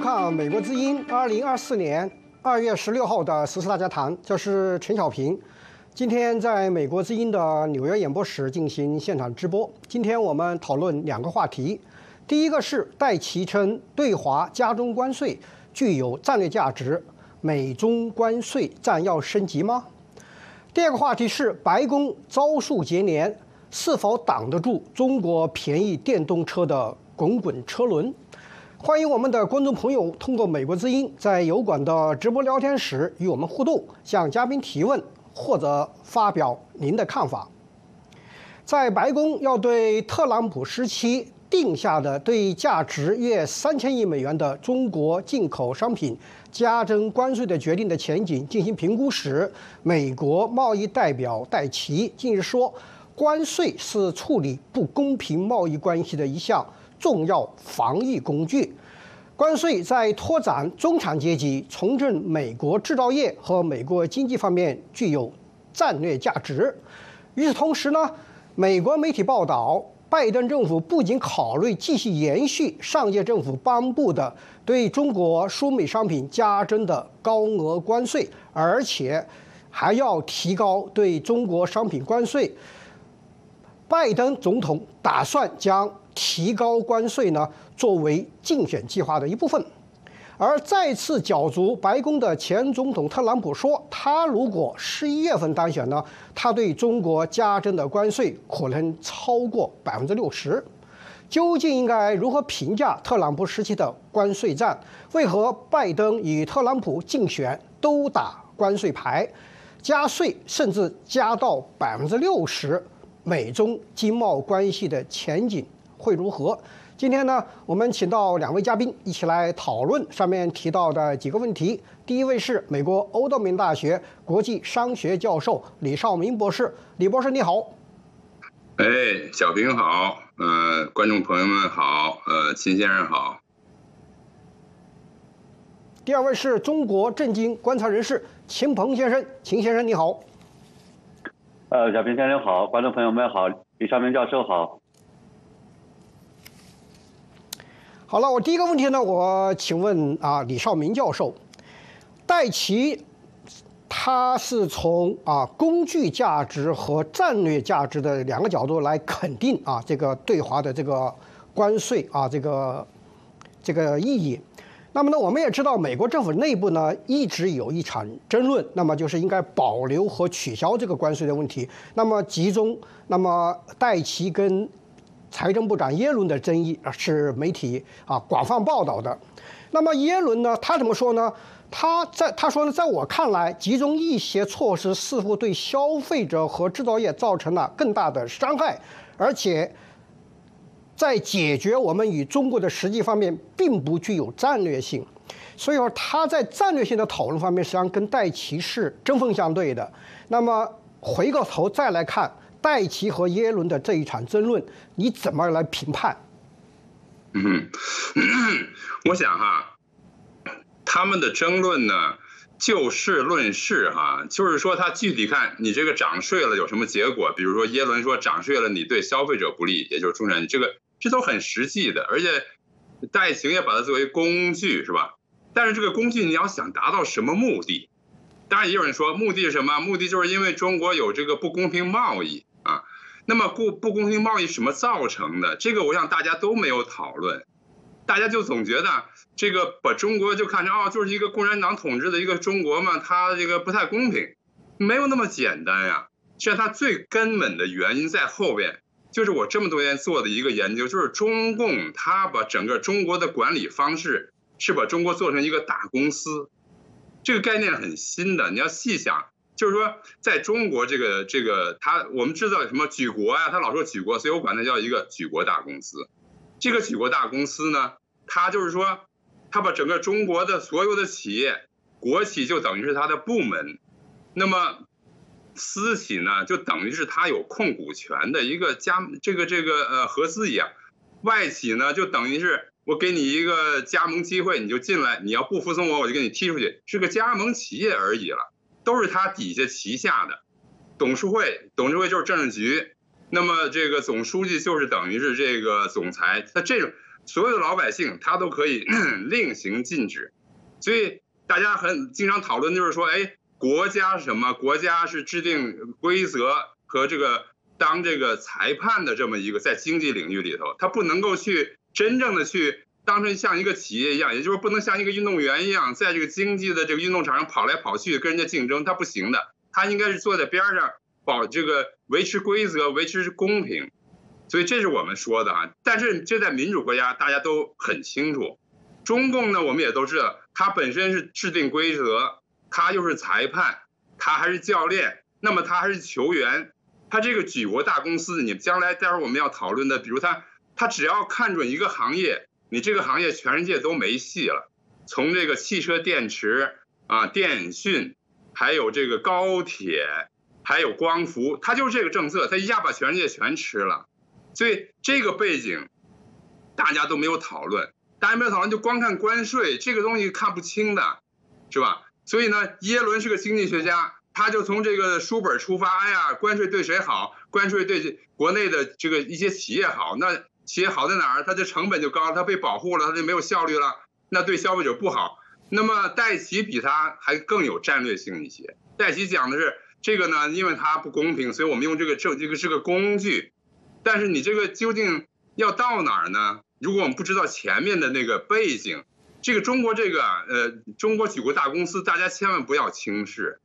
看《美国之音》二零二四年二月十六号的时事大家谈，这是陈小平。今天在美国之音的纽约演播室进行现场直播。今天我们讨论两个话题，第一个是戴奇称对华加征关税具有战略价值，美中关税战要升级吗？第二个话题是白宫招数接连，是否挡得住中国便宜电动车的滚滚车轮？欢迎我们的观众朋友通过美国之音在油管的直播聊天室与我们互动，向嘉宾提问或者发表您的看法。在白宫要对特朗普时期定下的对价值约三千亿美元的中国进口商品加征关税的决定的前景进行评估时，美国贸易代表戴奇近日说，关税是处理不公平贸易关系的一项。重要防御工具，关税在拓展中产阶级、重振美国制造业和美国经济方面具有战略价值。与此同时呢，美国媒体报道，拜登政府不仅考虑继续延续上届政府颁布的对中国输美商品加征的高额关税，而且还要提高对中国商品关税。拜登总统打算将提高关税呢，作为竞选计划的一部分。而再次角逐白宫的前总统特朗普说，他如果十一月份当选呢，他对中国加征的关税可能超过百分之六十。究竟应该如何评价特朗普时期的关税战？为何拜登与特朗普竞选都打关税牌，加税甚至加到百分之六十？美中经贸关系的前景？会如何？今天呢，我们请到两位嘉宾一起来讨论上面提到的几个问题。第一位是美国欧道明大学国际商学教授李少明博士，李博士你好。哎，小平好，呃，观众朋友们好，呃，秦先生好。第二位是中国政经观察人士秦鹏先生，秦先生你好。呃，小平先生好，观众朋友们好，李少明教授好。好了，我第一个问题呢，我请问啊，李少明教授，戴奇他是从啊工具价值和战略价值的两个角度来肯定啊这个对华的这个关税啊这个这个意义。那么呢，我们也知道美国政府内部呢一直有一场争论，那么就是应该保留和取消这个关税的问题。那么集中，那么戴奇跟。财政部长耶伦的争议啊是媒体啊广泛报道的。那么耶伦呢，他怎么说呢？他在他说呢，在我看来，集中一些措施似乎对消费者和制造业造成了更大的伤害，而且在解决我们与中国的实际方面并不具有战略性。所以说，他在战略性的讨论方面，实际上跟戴奇是针锋相对的。那么回过头再来看。戴奇和耶伦的这一场争论，你怎么来评判？嗯，我想哈，他们的争论呢，就事论事哈，就是说他具体看你这个涨税了有什么结果？比如说耶伦说涨税了你对消费者不利，也就是中产，这个这都很实际的，而且戴行也把它作为工具是吧？但是这个工具你要想达到什么目的？当然也有人说目的是什么？目的就是因为中国有这个不公平贸易。啊，那么不不公平贸易什么造成的？这个我想大家都没有讨论，大家就总觉得这个把中国就看成哦，就是一个共产党统治的一个中国嘛，它这个不太公平，没有那么简单呀。实，它最根本的原因在后边，就是我这么多年做的一个研究，就是中共他把整个中国的管理方式是把中国做成一个大公司，这个概念很新的，你要细想。就是说，在中国这个这个他，我们知道什么举国啊？他老说举国，所以我管它叫一个举国大公司。这个举国大公司呢，他就是说，他把整个中国的所有的企业，国企就等于是他的部门，那么私企呢，就等于是它有控股权的一个加这个这个呃合资一样，外企呢就等于是我给你一个加盟机会，你就进来，你要不服从我，我就给你踢出去，是个加盟企业而已了。都是他底下旗下的董事会，董事会就是政治局，那么这个总书记就是等于是这个总裁。那这种所有的老百姓他都可以 另行禁止。所以大家很经常讨论就是说，哎，国家是什么？国家是制定规则和这个当这个裁判的这么一个在经济领域里头，他不能够去真正的去。当成像一个企业一样，也就是不能像一个运动员一样，在这个经济的这个运动场上跑来跑去跟人家竞争，他不行的。他应该是坐在边上，保这个维持规则，维持公平。所以这是我们说的啊。但是这在民主国家大家都很清楚，中共呢我们也都知道，它本身是制定规则，他又是裁判，他还是教练，那么他还是球员，他这个举国大公司，你将来待会儿我们要讨论的，比如他他只要看准一个行业。你这个行业全世界都没戏了，从这个汽车电池啊、电讯，还有这个高铁，还有光伏，它就是这个政策，它一下把全世界全吃了。所以这个背景，大家都没有讨论，大家没有讨论就光看关税这个东西看不清的，是吧？所以呢，耶伦是个经济学家，他就从这个书本出发，哎呀，关税对谁好？关税对国内的这个一些企业好，那。企业好在哪儿？它的成本就高，它被保护了，它就没有效率了，那对消费者不好。那么戴奇比他还更有战略性一些。戴奇讲的是这个呢，因为它不公平，所以我们用这个这这个是个工具。但是你这个究竟要到哪儿呢？如果我们不知道前面的那个背景，这个中国这个呃中国举国大公司，大家千万不要轻视，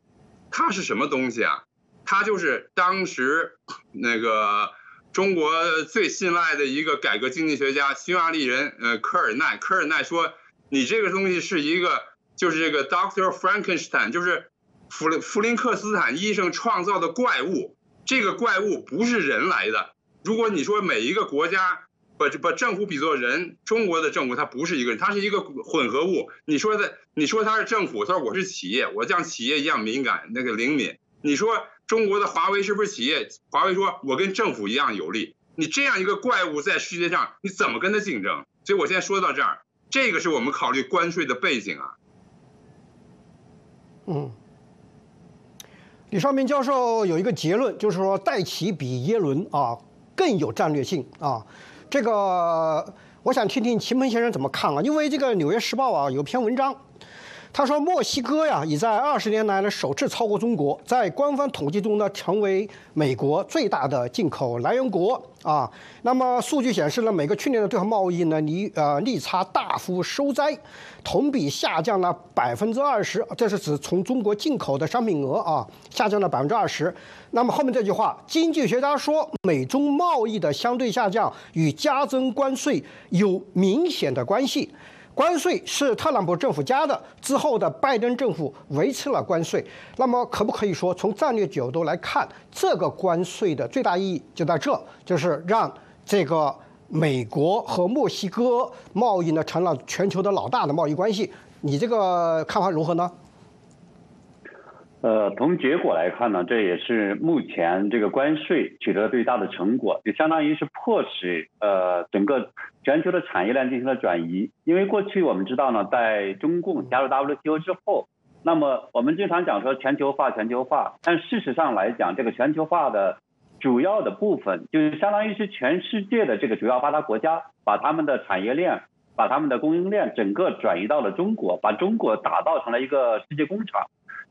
它是什么东西啊？它就是当时那个。中国最信赖的一个改革经济学家，匈牙利人，呃，科尔奈。科尔奈说：“你这个东西是一个，就是这个 Doctor Frankenstein，就是弗林弗林克斯坦医生创造的怪物。这个怪物不是人来的。如果你说每一个国家把把政府比作人，中国的政府它不是一个人，它是一个混合物。你说的，你说它是政府，他说我是企业，我像企业一样敏感，那个灵敏。你说。”中国的华为是不是企业？华为说：“我跟政府一样有利。”你这样一个怪物在世界上，你怎么跟他竞争？所以我先说到这儿，这个是我们考虑关税的背景啊。嗯，李少明教授有一个结论，就是说戴奇比耶伦啊更有战略性啊。这个我想听听秦鹏先生怎么看啊？因为这个《纽约时报》啊有篇文章。他说：“墨西哥呀，已在二十年来呢首次超过中国，在官方统计中呢，成为美国最大的进口来源国啊。那么数据显示呢，美国去年的对华贸易呢，利呃逆差大幅收窄，同比下降了百分之二十。这是指从中国进口的商品额啊，下降了百分之二十。那么后面这句话，经济学家说，美中贸易的相对下降与加征关税有明显的关系。”关税是特朗普政府加的，之后的拜登政府维持了关税。那么，可不可以说从战略角度来看，这个关税的最大意义就在这，就是让这个美国和墨西哥贸易呢成了全球的老大的贸易关系？你这个看法如何呢？呃，从结果来看呢，这也是目前这个关税取得最大的成果，就相当于是迫使呃整个全球的产业链进行了转移。因为过去我们知道呢，在中共加入 WTO 之后，那么我们经常讲说全球化，全球化，但事实上来讲，这个全球化的主要的部分，就是相当于是全世界的这个主要发达国家，把他们的产业链、把他们的供应链整个转移到了中国，把中国打造成了一个世界工厂。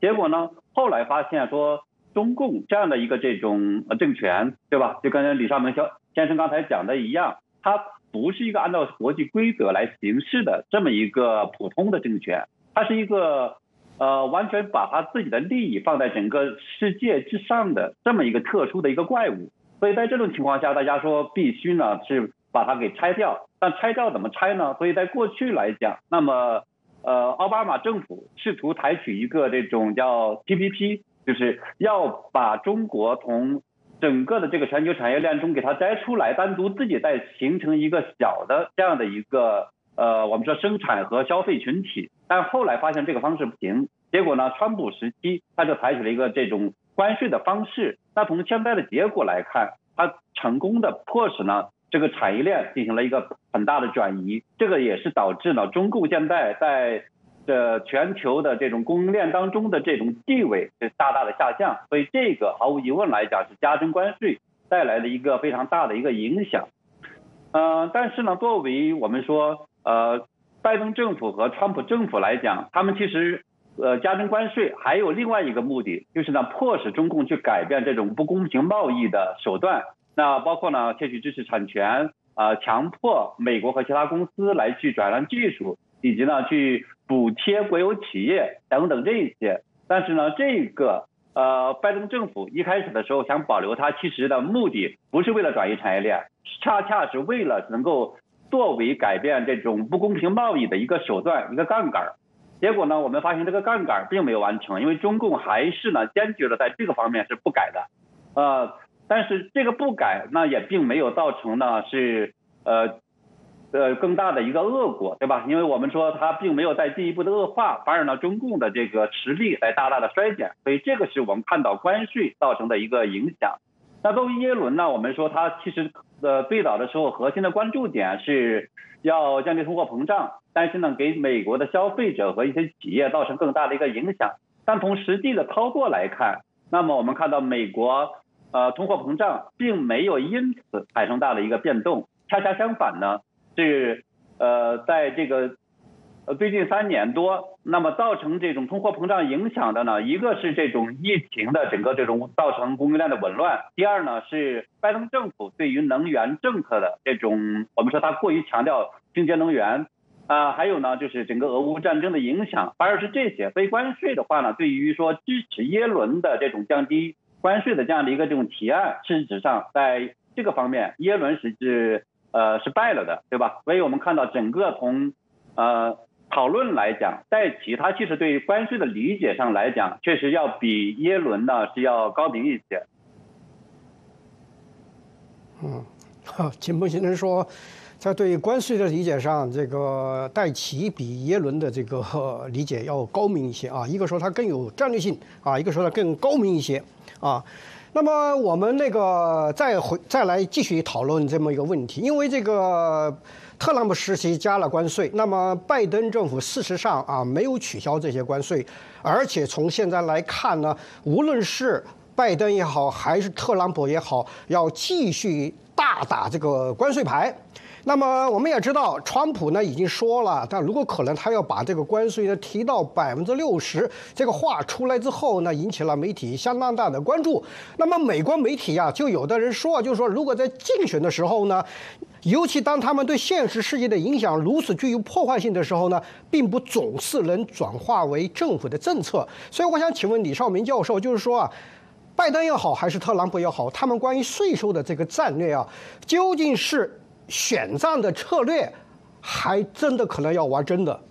结果呢？后来发现说，中共这样的一个这种呃政权，对吧？就跟李尚明先先生刚才讲的一样，它不是一个按照国际规则来行事的这么一个普通的政权，它是一个呃完全把他自己的利益放在整个世界之上的这么一个特殊的一个怪物。所以在这种情况下，大家说必须呢是把它给拆掉。但拆掉怎么拆呢？所以在过去来讲，那么。呃，奥巴马政府试图采取一个这种叫 TPP，就是要把中国从整个的这个全球产业链中给它摘出来，单独自己再形成一个小的这样的一个呃，我们说生产和消费群体。但后来发现这个方式不行，结果呢，川普时期他就采取了一个这种关税的方式。那从现在的结果来看，他成功的迫使呢。这个产业链进行了一个很大的转移，这个也是导致了中共现在在这全球的这种供应链当中的这种地位是大大的下降，所以这个毫无疑问来讲是加征关税带来的一个非常大的一个影响。呃，但是呢，作为我们说呃，拜登政府和川普政府来讲，他们其实呃加征关税还有另外一个目的，就是呢迫使中共去改变这种不公平贸易的手段。那包括呢窃取知识产权啊，强迫美国和其他公司来去转让技术，以及呢去补贴国有企业等等这一些。但是呢，这个呃拜登政府一开始的时候想保留它，其实的目的不是为了转移产业链。恰恰是为了能够作为改变这种不公平贸易的一个手段、一个杠杆结果呢，我们发现这个杠杆并没有完成，因为中共还是呢坚决的在这个方面是不改的。呃，但是这个不改，那也并没有造成呢是呃呃更大的一个恶果，对吧？因为我们说它并没有在进一步的恶化，反而呢中共的这个实力在大大的衰减，所以这个是我们看到关税造成的一个影响。那作为耶伦呢，我们说他其实呃最早的时候核心的关注点是要降低通货膨胀，但是呢给美国的消费者和一些企业造成更大的一个影响。但从实际的操作来看，那么我们看到美国呃通货膨胀并没有因此产生大的一个变动，恰恰相反呢是呃在这个。呃，最近三年多，那么造成这种通货膨胀影响的呢，一个是这种疫情的整个这种造成供应链的紊乱，第二呢是拜登政府对于能源政策的这种，我们说他过于强调清洁能源，啊，还有呢就是整个俄乌战争的影响，反而是这些非关税的话呢，对于说支持耶伦的这种降低关税的这样的一个这种提案，事实上在这个方面耶伦实际呃是败了的，对吧？所以我们看到整个从呃。讨论来讲，在其他其实对于关税的理解上来讲，确实要比耶伦呢是要高明一些。嗯，金鹏先生说，在对关税的理解上，这个戴奇比耶伦的这个理解要高明一些啊。一个说他更有战略性啊，一个说他更高明一些啊。那么我们那个再回再来继续讨论这么一个问题，因为这个。特朗普时期加了关税，那么拜登政府事实上啊没有取消这些关税，而且从现在来看呢，无论是拜登也好，还是特朗普也好，要继续大打这个关税牌。那么我们也知道，川普呢已经说了，但如果可能，他要把这个关税呢提到百分之六十，这个话出来之后呢，引起了媒体相当大的关注。那么美国媒体啊，就有的人说，就是说，如果在竞选的时候呢，尤其当他们对现实世界的影响如此具有破坏性的时候呢，并不总是能转化为政府的政策。所以我想请问李少明教授，就是说啊，拜登也好，还是特朗普也好，他们关于税收的这个战略啊，究竟是？选战的策略，还真的可能要玩真的。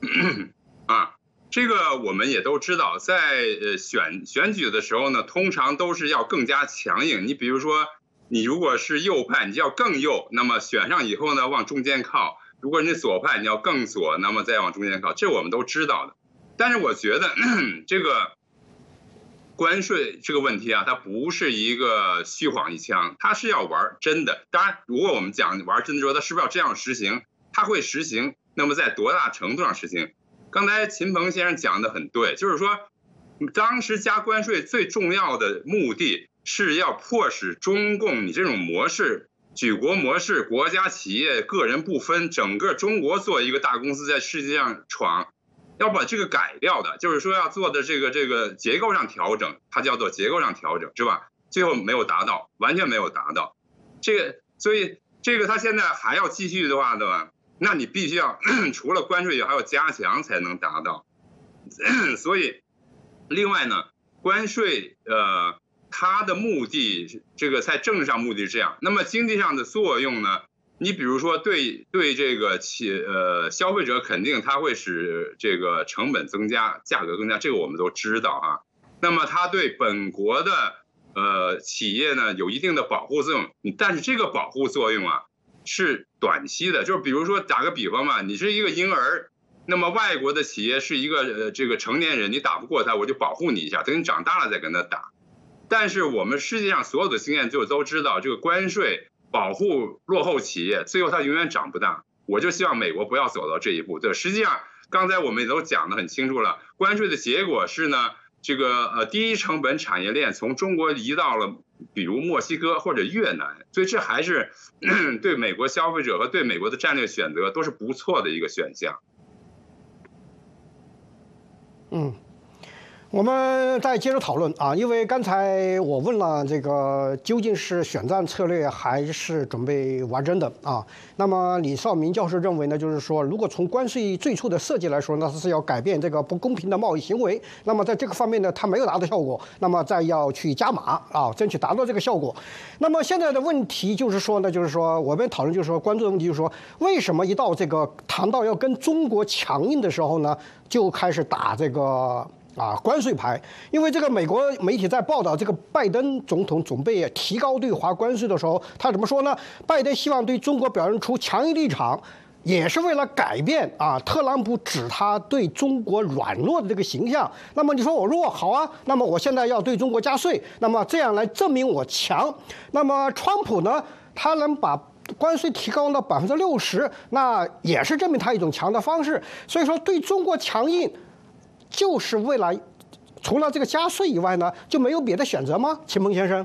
啊，这个我们也都知道，在呃选选举的时候呢，通常都是要更加强硬。你比如说，你如果是右派，你就要更右，那么选上以后呢，往中间靠；如果你左派，你要更左，那么再往中间靠。这我们都知道的。但是我觉得 这个。关税这个问题啊，它不是一个虚晃一枪，它是要玩真的。当然，如果我们讲玩真的时候，它是不是要这样实行？它会实行，那么在多大程度上实行？刚才秦鹏先生讲的很对，就是说，当时加关税最重要的目的是要迫使中共你这种模式、举国模式、国家企业、个人不分，整个中国做一个大公司在世界上闯。要把这个改掉的，就是说要做的这个这个结构上调整，它叫做结构上调整，是吧？最后没有达到，完全没有达到。这个，所以这个他现在还要继续的话，对吧？那你必须要 除了关税还要加强才能达到。所以，另外呢，关税呃，它的目的，这个在政治上目的是这样，那么经济上的作用呢？你比如说，对对这个企呃消费者肯定它会使这个成本增加，价格增加，这个我们都知道啊。那么它对本国的呃企业呢有一定的保护作用，但是这个保护作用啊是短期的，就是比如说打个比方嘛，你是一个婴儿，那么外国的企业是一个呃这个成年人，你打不过他，我就保护你一下，等你长大了再跟他打。但是我们世界上所有的经验就都知道，这个关税。保护落后企业，最后它永远长不大。我就希望美国不要走到这一步。对，实际上刚才我们也都讲得很清楚了，关税的结果是呢，这个呃低成本产业链从中国移到了比如墨西哥或者越南，所以这还是 对美国消费者和对美国的战略选择都是不错的一个选项。嗯。我们再接着讨论啊，因为刚才我问了这个究竟是选战策略还是准备玩真的啊？那么李少明教授认为呢，就是说如果从关税最初的设计来说，那是要改变这个不公平的贸易行为。那么在这个方面呢，它没有达到效果，那么再要去加码啊，争取达到这个效果。那么现在的问题就是说呢，就是说我们讨论就是说关注的问题就是说，为什么一到这个谈到要跟中国强硬的时候呢，就开始打这个？啊，关税牌，因为这个美国媒体在报道这个拜登总统准备提高对华关税的时候，他怎么说呢？拜登希望对中国表现出强硬立场，也是为了改变啊特朗普指他对中国软弱的这个形象。那么你说我弱好啊？那么我现在要对中国加税，那么这样来证明我强。那么川普呢？他能把关税提高到百分之六十，那也是证明他一种强的方式。所以说对中国强硬。就是为了除了这个加税以外呢，就没有别的选择吗？秦鹏先生？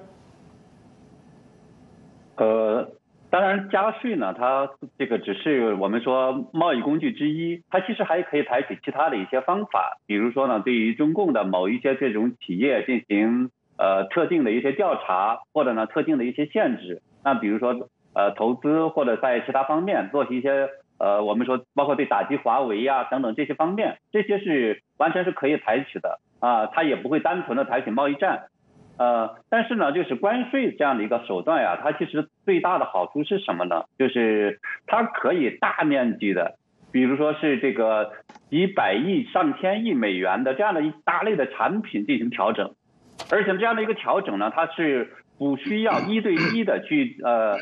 呃，当然加税呢，它这个只是我们说贸易工具之一，它其实还可以采取其他的一些方法，比如说呢，对于中共的某一些这种企业进行呃特定的一些调查，或者呢特定的一些限制，那比如说呃投资或者在其他方面做一些。呃，我们说包括对打击华为呀等等这些方面，这些是完全是可以采取的啊，它也不会单纯的采取贸易战，呃，但是呢，就是关税这样的一个手段呀，它其实最大的好处是什么呢？就是它可以大面积的，比如说是这个几百亿、上千亿美元的这样的一大类的产品进行调整，而且这样的一个调整呢，它是不需要一对一的去呃。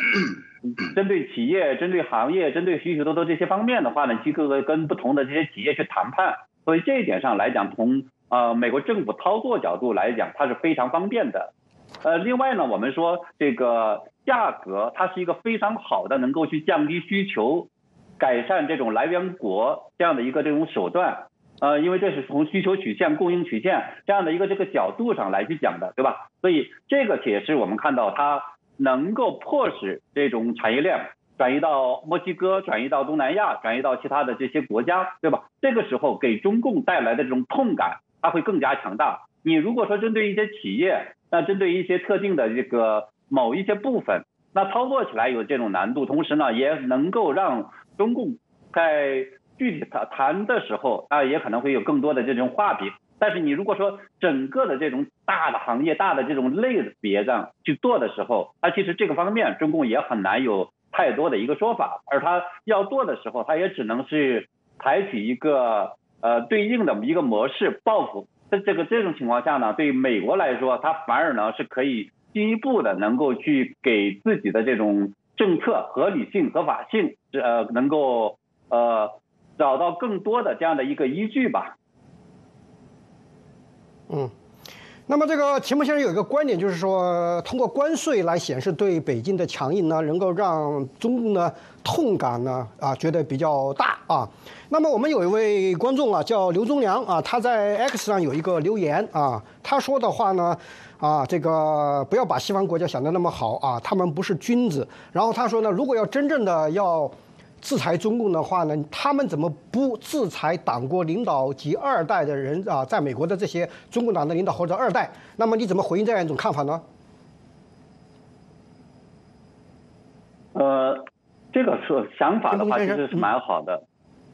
针对企业、针对行业、针对许许多多这些方面的话呢，机构跟不同的这些企业去谈判，所以这一点上来讲，从呃美国政府操作角度来讲，它是非常方便的。呃，另外呢，我们说这个价格，它是一个非常好的能够去降低需求、改善这种来源国这样的一个这种手段。呃，因为这是从需求曲线、供应曲线这样的一个这个角度上来去讲的，对吧？所以这个也是我们看到它。能够迫使这种产业链转移到墨西哥、转移到东南亚、转移到其他的这些国家，对吧？这个时候给中共带来的这种痛感，它会更加强大。你如果说针对一些企业，那针对一些特定的这个某一些部分，那操作起来有这种难度，同时呢，也能够让中共在具体谈谈的时候，啊，也可能会有更多的这种画饼。但是你如果说整个的这种大的行业、大的这种类别上去做的时候，它其实这个方面中共也很难有太多的一个说法，而他要做的时候，他也只能是采取一个呃对应的一个模式报复。在这个这种情况下呢，对美国来说，它反而呢是可以进一步的能够去给自己的这种政策合理性、合法性，呃，能够呃找到更多的这样的一个依据吧。嗯，那么这个秦牧先生有一个观点，就是说通过关税来显示对北京的强硬呢，能够让中共呢痛感呢啊觉得比较大啊。那么我们有一位观众啊叫刘忠良啊，他在 X 上有一个留言啊，他说的话呢啊这个不要把西方国家想的那么好啊，他们不是君子。然后他说呢，如果要真正的要。制裁中共的话呢，他们怎么不制裁党国领导及二代的人啊？在美国的这些中共党的领导或者二代，那么你怎么回应这样一种看法呢？呃，这个说想法的话其实是蛮好的，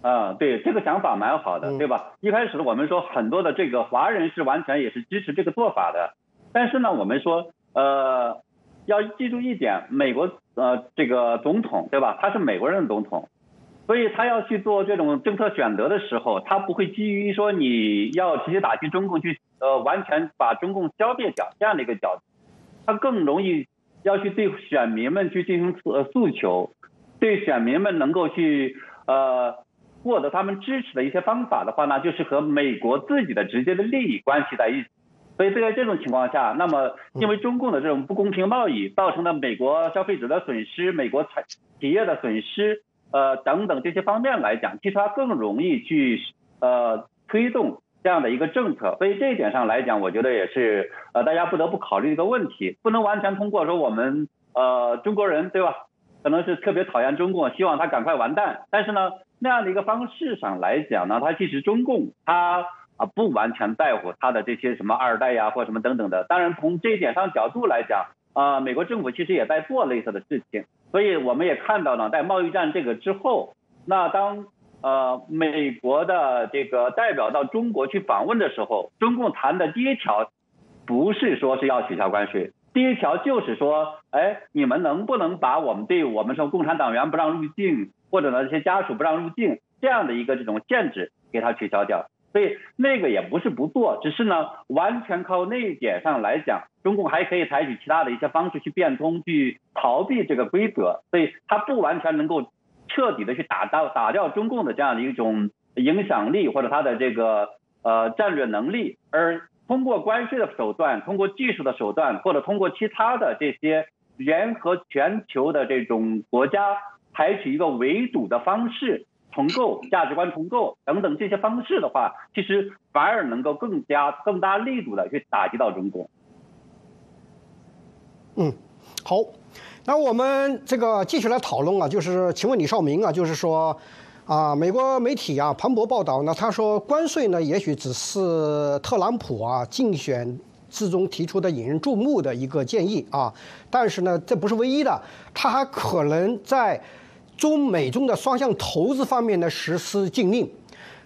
啊，对，这个想法蛮好的，对吧？一开始我们说很多的这个华人是完全也是支持这个做法的，但是呢，我们说呃。要记住一点，美国呃这个总统对吧？他是美国人的总统，所以他要去做这种政策选择的时候，他不会基于说你要直接打击中共去呃完全把中共消灭掉这样的一个角度，他更容易要去对选民们去进行诉诉求，对选民们能够去呃获得他们支持的一些方法的话呢，就是和美国自己的直接的利益关系在一起。所以在这种情况下，那么因为中共的这种不公平贸易造成的美国消费者的损失、美国产企业的损失，呃等等这些方面来讲，其实它更容易去呃推动这样的一个政策。所以这一点上来讲，我觉得也是呃大家不得不考虑一个问题，不能完全通过说我们呃中国人对吧，可能是特别讨厌中共，希望他赶快完蛋。但是呢，那样的一个方式上来讲呢，他其实中共他啊不完全在乎他的这些什么二代呀或什么等等的。当然从这一点上角度来讲。啊，美国政府其实也在做类似的事情，所以我们也看到呢，在贸易战这个之后，那当呃美国的这个代表到中国去访问的时候，中共谈的第一条不是说是要取消关税，第一条就是说，哎，你们能不能把我们对我们说共产党员不让入境，或者呢这些家属不让入境这样的一个这种限制给它取消掉？所以那个也不是不做，只是呢，完全靠那一点上来讲，中共还可以采取其他的一些方式去变通、去逃避这个规则，所以它不完全能够彻底的去打到打掉中共的这样的一种影响力或者它的这个呃战略能力，而通过关税的手段、通过技术的手段或者通过其他的这些联合全球的这种国家采取一个围堵的方式。重构价值观重构等等这些方式的话，其实反而能够更加更大力度的去打击到中国。嗯，好，那我们这个继续来讨论啊，就是请问李少明啊，就是说啊，美国媒体啊磅礴报道呢，他说关税呢也许只是特朗普啊竞选之中提出的引人注目的一个建议啊，但是呢这不是唯一的，他还可能在。中美中的双向投资方面的实施禁令。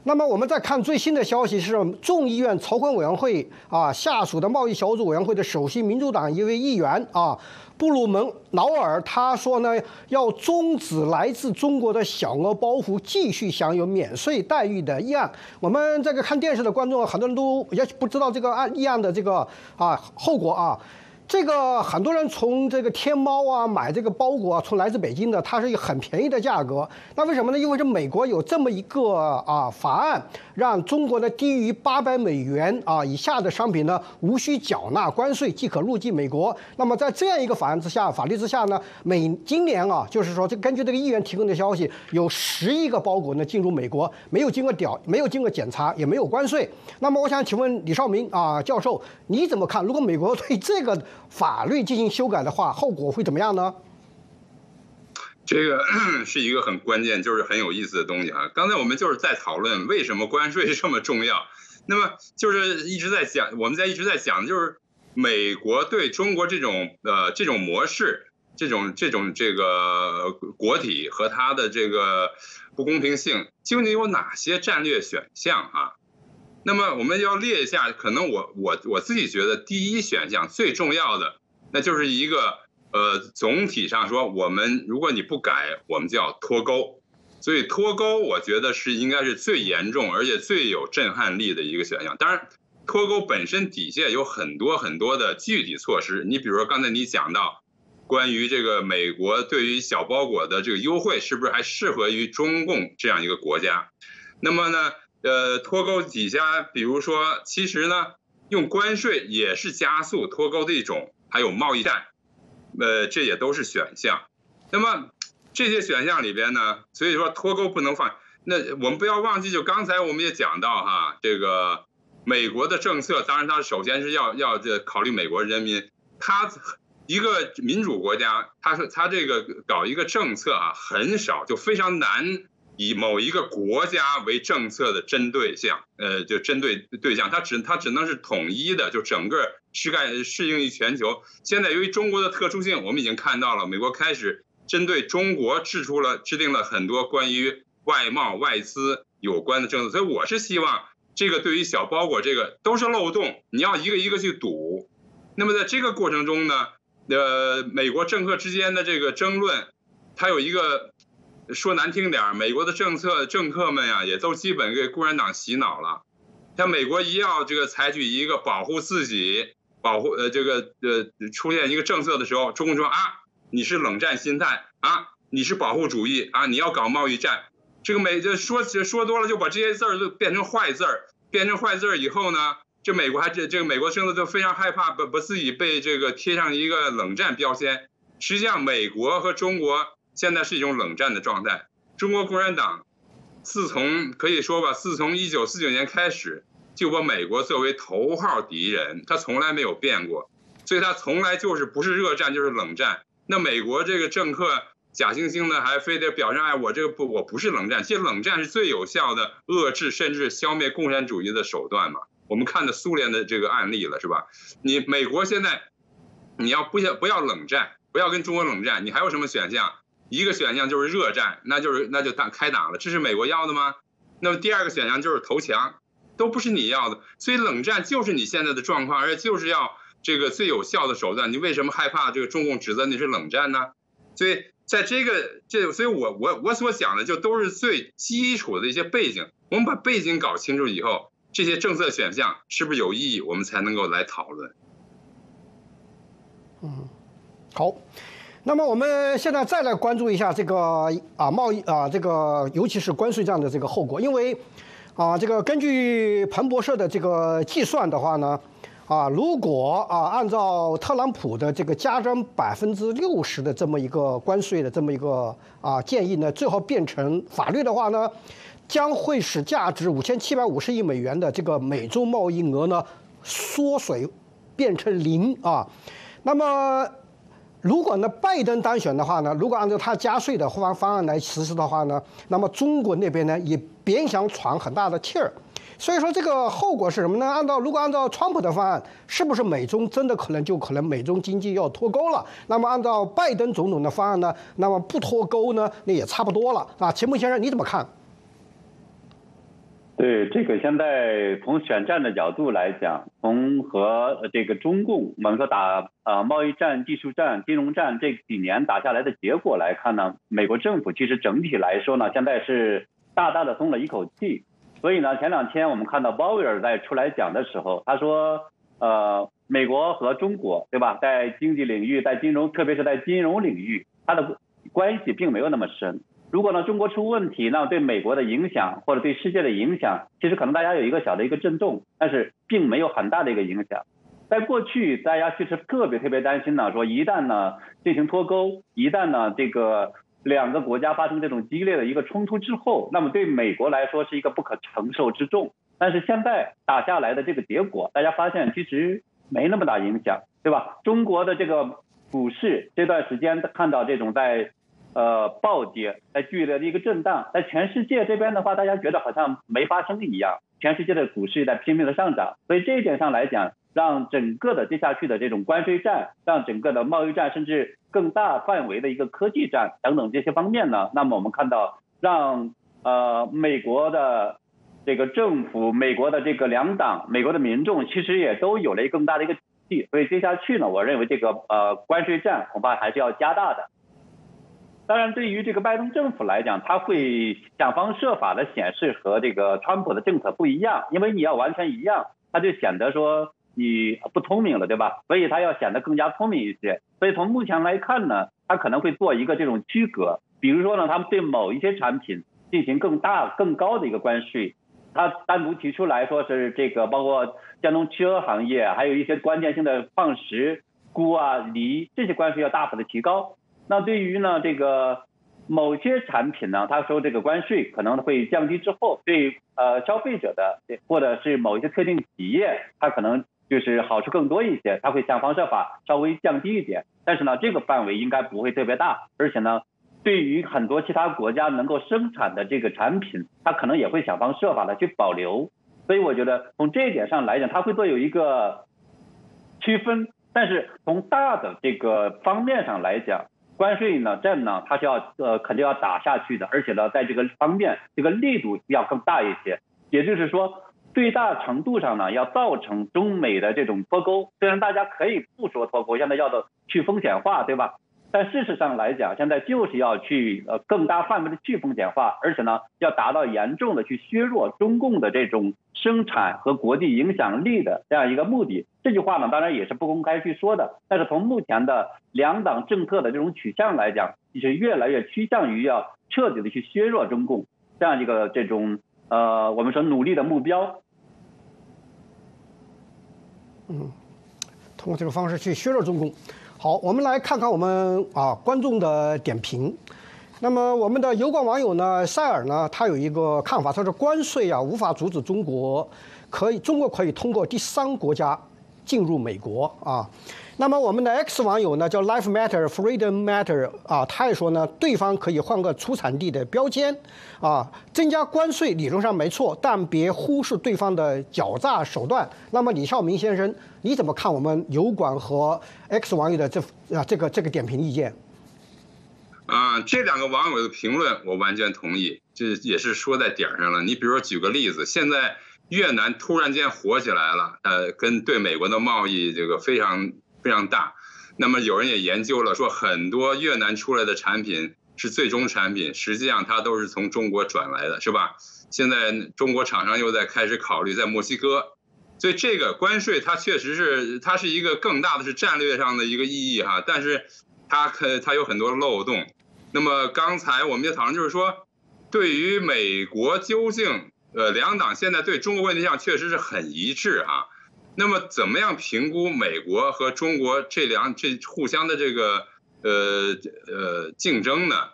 那么我们再看最新的消息是，众议院筹款委员会啊下属的贸易小组委员会的首席民主党一位议员啊布鲁门劳尔他说呢，要终止来自中国的小额包袱继续享有免税待遇的议案。我们这个看电视的观众很多人都也不知道这个案议案的这个啊后果啊。这个很多人从这个天猫啊买这个包裹啊，从来自北京的，它是一个很便宜的价格。那为什么呢？因为这美国有这么一个啊法案，让中国的低于八百美元啊以下的商品呢，无需缴纳关税即可入境美国。那么在这样一个法案之下，法律之下呢，每今年啊，就是说，这根据这个议员提供的消息，有十亿个包裹呢进入美国，没有经过屌，没有经过检查，也没有关税。那么我想请问李少明啊教授，你怎么看？如果美国对这个？法律进行修改的话，后果会怎么样呢？这个 是一个很关键，就是很有意思的东西啊。刚才我们就是在讨论为什么关税这么重要，那么就是一直在讲，我们在一直在讲，就是美国对中国这种呃这种模式，这种这种这个国体和它的这个不公平性，究竟有哪些战略选项啊？那么我们要列一下，可能我我我自己觉得第一选项最重要的，那就是一个呃总体上说，我们如果你不改，我们就要脱钩。所以脱钩，我觉得是应该是最严重而且最有震撼力的一个选项。当然，脱钩本身底下有很多很多的具体措施。你比如说刚才你讲到，关于这个美国对于小包裹的这个优惠，是不是还适合于中共这样一个国家？那么呢？呃，脱钩底下，比如说，其实呢，用关税也是加速脱钩的一种，还有贸易战，呃，这也都是选项。那么这些选项里边呢，所以说脱钩不能放。那我们不要忘记，就刚才我们也讲到哈，这个美国的政策，当然它首先是要要这考虑美国人民，它一个民主国家，它是它这个搞一个政策啊，很少就非常难。以某一个国家为政策的针对项，呃，就针对对象，它只它只能是统一的，就整个适盖适应于全球。现在由于中国的特殊性，我们已经看到了，美国开始针对中国制出了制定了很多关于外贸外资有关的政策，所以我是希望这个对于小包裹这个都是漏洞，你要一个一个去堵。那么在这个过程中呢，呃，美国政客之间的这个争论，它有一个。说难听点儿，美国的政策政客们呀，也都基本给共产党洗脑了。像美国一要这个采取一个保护自己、保护呃这个呃出现一个政策的时候，中共说啊，你是冷战心态啊，你是保护主义啊，你要搞贸易战。这个美这说说多了，就把这些字儿都变成坏字儿，变成坏字儿以后呢，这美国还这这个美国政策就非常害怕，把把自己被这个贴上一个冷战标签。实际上，美国和中国。现在是一种冷战的状态。中国共产党自从可以说吧，自从一九四九年开始，就把美国作为头号敌人，他从来没有变过，所以他从来就是不是热战就是冷战。那美国这个政客假惺惺的还非得表现哎，我这个不我不是冷战，其实冷战是最有效的遏制甚至消灭共产主义的手段嘛。我们看的苏联的这个案例了是吧？你美国现在你要不要不要冷战，不要跟中国冷战，你还有什么选项？一个选项就是热战，那就是那就打开打了，这是美国要的吗？那么第二个选项就是投降。都不是你要的，所以冷战就是你现在的状况，而且就是要这个最有效的手段。你为什么害怕这个中共指责你是冷战呢？所以在这个这，所以我我我所讲的就都是最基础的一些背景。我们把背景搞清楚以后，这些政策选项是不是有意义，我们才能够来讨论。嗯，好。那么我们现在再来关注一下这个啊贸易啊这个尤其是关税战的这个后果，因为。啊，这个根据彭博社的这个计算的话呢，啊，如果啊按照特朗普的这个加征百分之六十的这么一个关税的这么一个啊建议呢，最后变成法律的话呢，将会使价值五千七百五十亿美元的这个美洲贸易额呢缩水变成零啊。那么，如果呢拜登当选的话呢，如果按照他加税的方方案来实施的话呢，那么中国那边呢也。别想喘很大的气儿，所以说这个后果是什么呢？按照如果按照川普的方案，是不是美中真的可能就可能美中经济要脱钩了？那么按照拜登总统的方案呢？那么不脱钩呢？那也差不多了啊。秦穆先生你怎么看？对这个，现在从选战的角度来讲，从和这个中共我们说打啊贸易战、技术战、金融战这几年打下来的结果来看呢，美国政府其实整体来说呢，现在是。大大的松了一口气，所以呢，前两天我们看到鲍威尔在出来讲的时候，他说，呃，美国和中国，对吧，在经济领域，在金融，特别是在金融领域，它的关系并没有那么深。如果呢，中国出问题，那对美国的影响或者对世界的影响，其实可能大家有一个小的一个震动，但是并没有很大的一个影响。在过去，大家其实特别特别担心呢，说一旦呢进行脱钩，一旦呢这个。两个国家发生这种激烈的一个冲突之后，那么对美国来说是一个不可承受之重。但是现在打下来的这个结果，大家发现其实没那么大影响，对吧？中国的这个股市这段时间看到这种在呃暴跌，在剧烈的一个震荡，在全世界这边的话，大家觉得好像没发生一样，全世界的股市在拼命的上涨。所以这一点上来讲。让整个的接下去的这种关税战，让整个的贸易战，甚至更大范围的一个科技战等等这些方面呢，那么我们看到，让呃美国的这个政府、美国的这个两党、美国的民众，其实也都有了一个更大的一个底气。所以接下去呢，我认为这个呃关税战恐怕还是要加大的。当然，对于这个拜登政府来讲，他会想方设法的显示和这个川普的政策不一样，因为你要完全一样，他就显得说。你不聪明了，对吧？所以他要显得更加聪明一些。所以从目前来看呢，他可能会做一个这种区隔，比如说呢，他们对某一些产品进行更大、更高的一个关税，他单独提出来说是这个，包括电动汽车行业，还有一些关键性的矿石、钴啊、锂这些关税要大幅的提高。那对于呢这个某些产品呢，他说这个关税可能会降低之后，对呃消费者的或者是某一些特定企业，他可能。就是好处更多一些，他会想方设法稍微降低一点，但是呢，这个范围应该不会特别大，而且呢，对于很多其他国家能够生产的这个产品，他可能也会想方设法的去保留，所以我觉得从这一点上来讲，他会做有一个区分，但是从大的这个方面上来讲，关税呢战呢，它是要呃肯定要打下去的，而且呢，在这个方面这个力度要更大一些，也就是说。最大程度上呢，要造成中美的这种脱钩。虽然大家可以不说脱钩，现在要的去风险化，对吧？但事实上来讲，现在就是要去呃更大范围的去风险化，而且呢，要达到严重的去削弱中共的这种生产和国际影响力的这样一个目的。这句话呢，当然也是不公开去说的。但是从目前的两党政策的这种取向来讲，就是越来越趋向于要彻底的去削弱中共这样一个这种呃我们说努力的目标。嗯，通过这个方式去削弱中共。好，我们来看看我们啊观众的点评。那么我们的油管网友呢，塞尔呢，他有一个看法，他说关税啊无法阻止中国，可以中国可以通过第三国家进入美国啊。那么我们的 X 网友呢，叫 Life Matter Freedom Matter 啊，他也说呢，对方可以换个出产地的标签啊，增加关税理论上没错，但别忽视对方的狡诈手段。那么李少明先生，你怎么看我们油管和 X 网友的这啊这个这个点评意见？啊，这两个网友的评论我完全同意，这也是说在点上了。你比如说举个例子，现在越南突然间火起来了，呃，跟对美国的贸易这个非常。非常大，那么有人也研究了，说很多越南出来的产品是最终产品，实际上它都是从中国转来的，是吧？现在中国厂商又在开始考虑在墨西哥，所以这个关税它确实是它是一个更大的是战略上的一个意义哈，但是它可它有很多漏洞。那么刚才我们也讨论就是说，对于美国究竟呃两党现在对中国问题上确实是很一致哈。那么怎么样评估美国和中国这两这互相的这个呃呃竞争呢？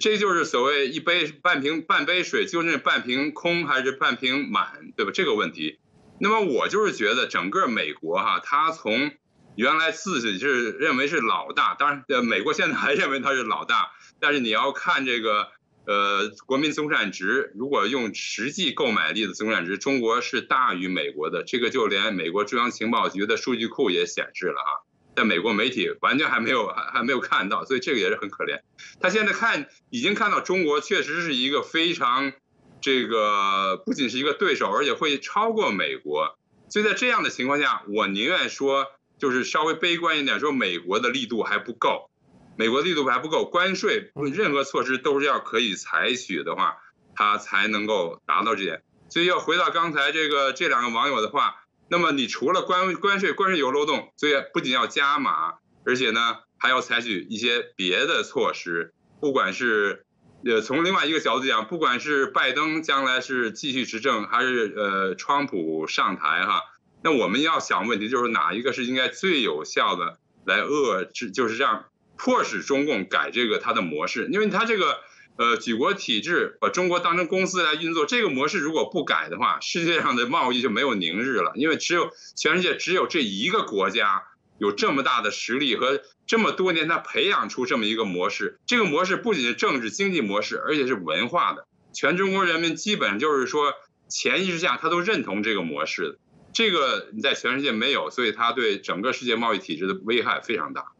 这就是所谓一杯半瓶半杯水究竟半瓶空还是半瓶满，对吧？这个问题。那么我就是觉得整个美国哈，它从原来自己是认为是老大，当然呃美国现在还认为它是老大，但是你要看这个。呃，国民总产值如果用实际购买力的总产值，中国是大于美国的。这个就连美国中央情报局的数据库也显示了哈，在美国媒体完全还没有还还没有看到，所以这个也是很可怜。他现在看已经看到中国确实是一个非常这个不仅是一个对手，而且会超过美国。所以在这样的情况下，我宁愿说就是稍微悲观一点，说美国的力度还不够。美国力度还不够，关税任何措施都是要可以采取的话，它才能够达到这点。所以要回到刚才这个这两个网友的话，那么你除了关关税，关税有漏洞，所以不仅要加码，而且呢还要采取一些别的措施。不管是呃从另外一个角度讲，不管是拜登将来是继续执政，还是呃川普上台哈，那我们要想问题就是哪一个是应该最有效的来遏制，就是让。迫使中共改这个它的模式，因为它这个呃举国体制把中国当成公司来运作，这个模式如果不改的话，世界上的贸易就没有宁日了。因为只有全世界只有这一个国家有这么大的实力和这么多年，他培养出这么一个模式。这个模式不仅是政治经济模式，而且是文化的。全中国人民基本就是说潜意识下他都认同这个模式。这个你在全世界没有，所以他对整个世界贸易体制的危害非常大。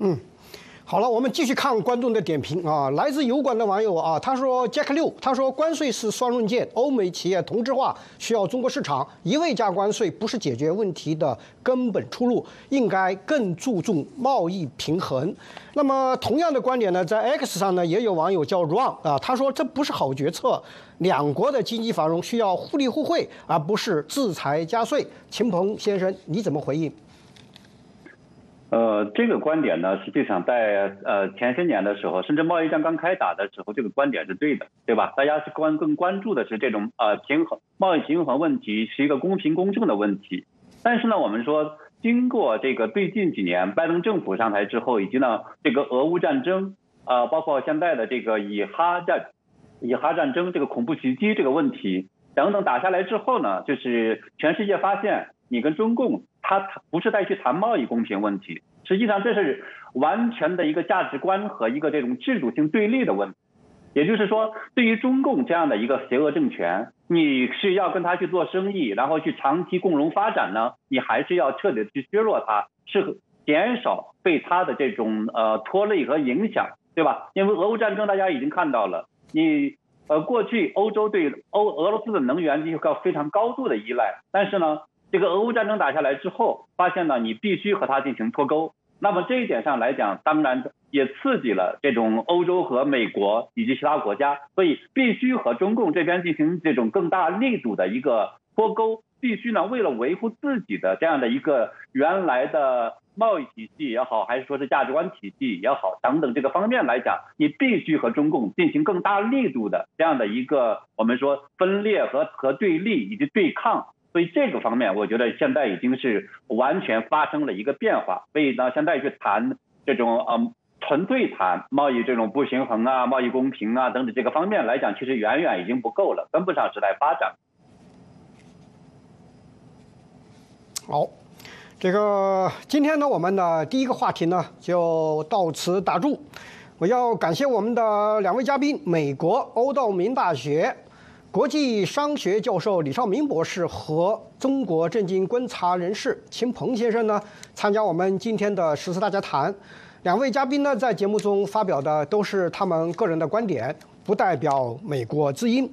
嗯，好了，我们继续看观众的点评啊。来自油管的网友啊，他说：“Jack 六，他说关税是双刃剑，欧美企业同质化需要中国市场，一味加关税不是解决问题的根本出路，应该更注重贸易平衡。”那么同样的观点呢，在 X 上呢也有网友叫 Run 啊，他说这不是好决策，两国的经济繁荣需要互利互惠，而不是制裁加税。秦鹏先生，你怎么回应？呃，这个观点呢，实际上在呃前些年的时候，甚至贸易战刚开打的时候，这个观点是对的，对吧？大家是关更关注的是这种呃平衡贸易平衡问题是一个公平公正的问题。但是呢，我们说经过这个最近几年拜登政府上台之后，以及呢这个俄乌战争啊，包括现在的这个以哈战以哈战争这个恐怖袭击这个问题等等打下来之后呢，就是全世界发现你跟中共。他不是在去谈贸易公平问题，实际上这是完全的一个价值观和一个这种制度性对立的问题。也就是说，对于中共这样的一个邪恶政权，你是要跟他去做生意，然后去长期共荣发展呢，你还是要彻底去削弱他，是减少对他的这种呃拖累和影响，对吧？因为俄乌战争大家已经看到了，你呃过去欧洲对欧俄罗斯的能源有个非常高度的依赖，但是呢。这个俄乌战争打下来之后，发现呢，你必须和它进行脱钩。那么这一点上来讲，当然也刺激了这种欧洲和美国以及其他国家，所以必须和中共这边进行这种更大力度的一个脱钩。必须呢，为了维护自己的这样的一个原来的贸易体系也好，还是说是价值观体系也好，等等这个方面来讲，你必须和中共进行更大力度的这样的一个我们说分裂和和对立以及对抗。所以这个方面，我觉得现在已经是完全发生了一个变化。所以呢，现在去谈这种呃纯粹谈贸易这种不平衡啊、贸易公平啊等等这个方面来讲，其实远远已经不够了，跟不上时代发展。好，这个今天呢，我们的第一个话题呢就到此打住。我要感谢我们的两位嘉宾，美国欧道明大学国际商学教授李少明博士和中国政经观察人士秦鹏先生呢，参加我们今天的十四大家谈。两位嘉宾呢，在节目中发表的都是他们个人的观点，不代表美国之音。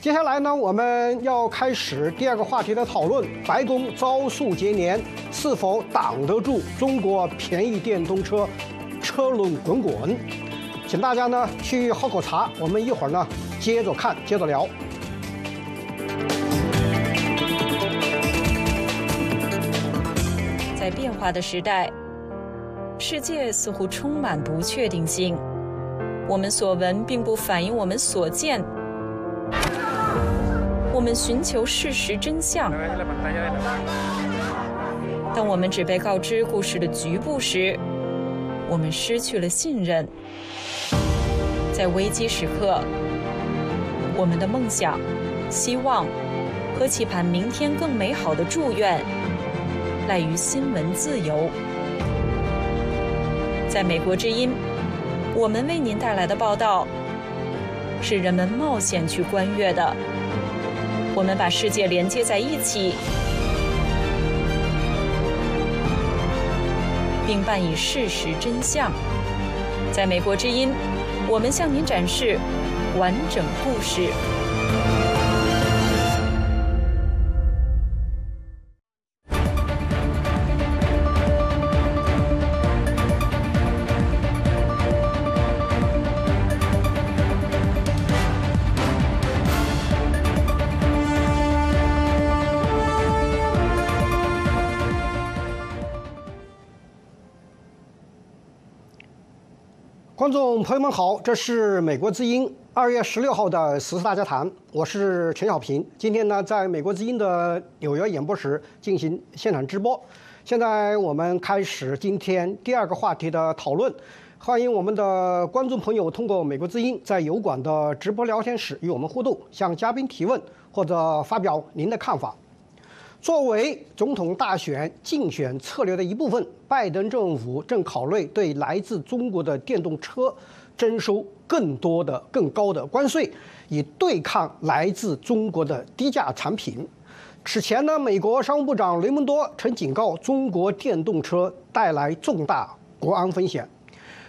接下来呢，我们要开始第二个话题的讨论：白宫招数接连，是否挡得住中国便宜电动车车轮滚滚？请大家呢去喝口茶，我们一会儿呢接着看，接着聊。在变化的时代，世界似乎充满不确定性。我们所闻并不反映我们所见。我们寻求事实真相，当我们只被告知故事的局部时，我们失去了信任。在危机时刻，我们的梦想、希望和期盼明天更美好的祝愿，赖于新闻自由。在美国之音，我们为您带来的报道，是人们冒险去观阅的。我们把世界连接在一起，并伴以事实真相。在美国之音，我们向您展示完整故事。观众朋友们好，这是美国之音二月十六号的时事大家谈，我是陈小平。今天呢，在美国之音的纽约演播室进行现场直播。现在我们开始今天第二个话题的讨论。欢迎我们的观众朋友通过美国之音在油管的直播聊天室与我们互动，向嘉宾提问或者发表您的看法。作为总统大选竞选策略的一部分，拜登政府正考虑对来自中国的电动车征收更多的、更高的关税，以对抗来自中国的低价产品。此前呢，美国商务部长雷蒙多曾警告中国电动车带来重大国安风险。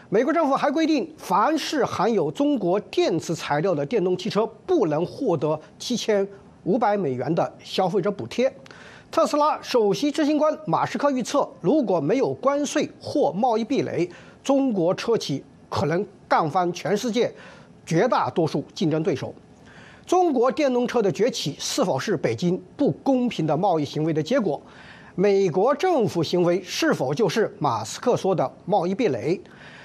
美国政府还规定，凡是含有中国电池材料的电动汽车，不能获得七千五百美元的消费者补贴。特斯拉首席执行官马斯克预测，如果没有关税或贸易壁垒，中国车企可能干翻全世界绝大多数竞争对手。中国电动车的崛起是否是北京不公平的贸易行为的结果？美国政府行为是否就是马斯克说的贸易壁垒？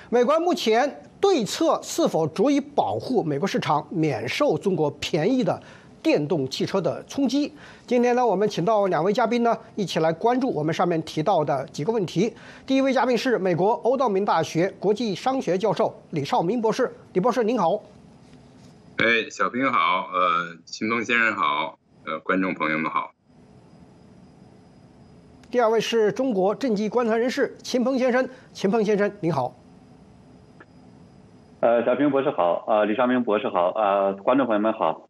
美国目前对策是否足以保护美国市场免受中国便宜的？电动汽车的冲击。今天呢，我们请到两位嘉宾呢，一起来关注我们上面提到的几个问题。第一位嘉宾是美国欧道明大学国际商学教授李少明博士，李博士您好。哎，小平好，呃，秦鹏先生好，呃，观众朋友们好。第二位是中国政绩观察人士秦鹏先生，秦鹏先生您好。呃，小平博士好，呃，李少明博士好，呃，观众朋友们好。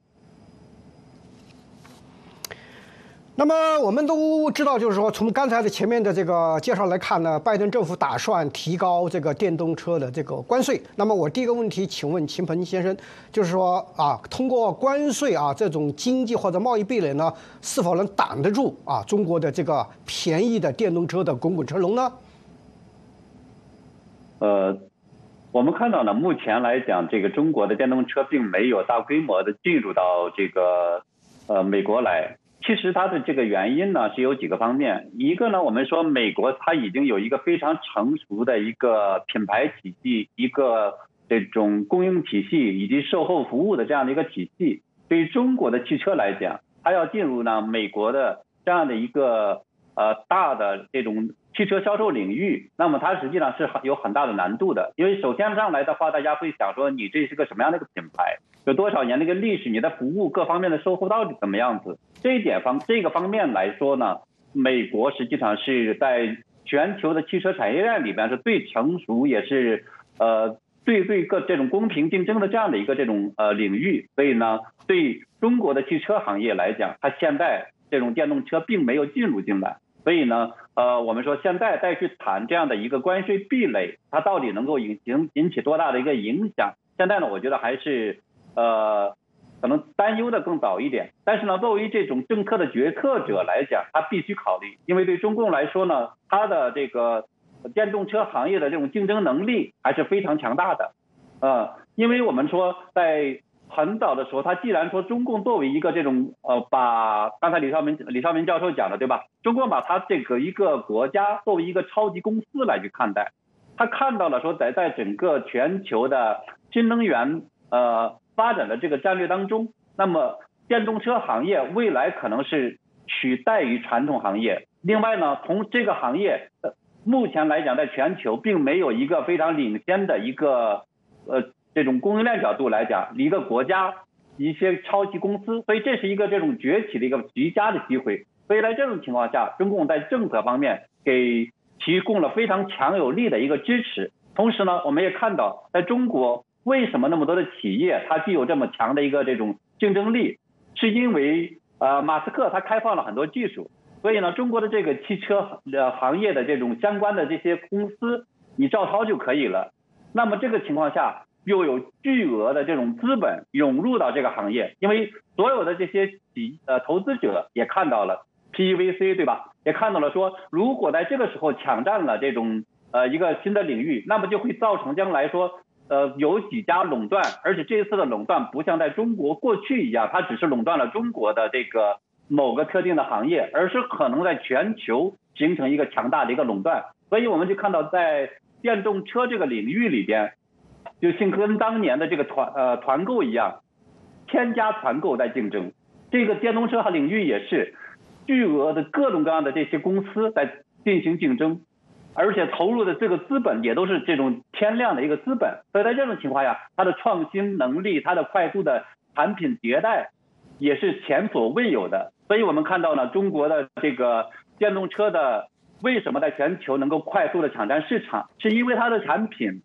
那么我们都知道，就是说，从刚才的前面的这个介绍来看呢，拜登政府打算提高这个电动车的这个关税。那么我第一个问题，请问秦鹏先生，就是说啊，通过关税啊这种经济或者贸易壁垒呢，是否能挡得住啊中国的这个便宜的电动车的滚滚车龙呢？呃，我们看到呢，目前来讲，这个中国的电动车并没有大规模的进入到这个呃美国来。其实它的这个原因呢是有几个方面，一个呢，我们说美国它已经有一个非常成熟的一个品牌体系，一个这种供应体系以及售后服务的这样的一个体系。对于中国的汽车来讲，它要进入呢美国的这样的一个呃大的这种汽车销售领域，那么它实际上是很有很大的难度的。因为首先上来的话，大家会想说你这是个什么样的一个品牌，有多少年的一个历史，你的服务各方面的售后到底怎么样子？这一点方这个方面来说呢，美国实际上是在全球的汽车产业链里边是最成熟，也是呃。最最个这种公平竞争的这样的一个这种呃领域，所以呢，对中国的汽车行业来讲，它现在这种电动车并没有进入进来，所以呢，呃，我们说现在再去谈这样的一个关税壁垒，它到底能够引引引起多大的一个影响？现在呢，我觉得还是呃可能担忧的更早一点。但是呢，作为这种政策的决策者来讲，他必须考虑，因为对中共来说呢，它的这个。电动车行业的这种竞争能力还是非常强大的，呃，因为我们说在很早的时候，他既然说中共作为一个这种呃，把刚才李少明李少明教授讲的对吧？中共把他这个一个国家作为一个超级公司来去看待，他看到了说在在整个全球的新能源呃发展的这个战略当中，那么电动车行业未来可能是取代于传统行业。另外呢，从这个行业。目前来讲，在全球并没有一个非常领先的一个呃这种供应链角度来讲，一个国家一些超级公司，所以这是一个这种崛起的一个极佳的机会。所以在这种情况下，中共在政策方面给提供了非常强有力的一个支持。同时呢，我们也看到，在中国为什么那么多的企业它具有这么强的一个这种竞争力，是因为呃马斯克他开放了很多技术。所以呢，中国的这个汽车呃行业的这种相关的这些公司，你照抄就可以了。那么这个情况下，又有巨额的这种资本涌入到这个行业，因为所有的这些企呃投资者也看到了 PVC 对吧？也看到了说，如果在这个时候抢占了这种呃一个新的领域，那么就会造成将来说呃有几家垄断，而且这一次的垄断不像在中国过去一样，它只是垄断了中国的这个。某个特定的行业，而是可能在全球形成一个强大的一个垄断，所以我们就看到在电动车这个领域里边，就像跟当年的这个团呃团购一样，千家团购在竞争，这个电动车领域也是巨额的各种各样的这些公司在进行竞争，而且投入的这个资本也都是这种天量的一个资本，所以在这种情况下，它的创新能力，它的快速的产品迭代也是前所未有的。所以我们看到呢，中国的这个电动车的为什么在全球能够快速的抢占市场，是因为它的产品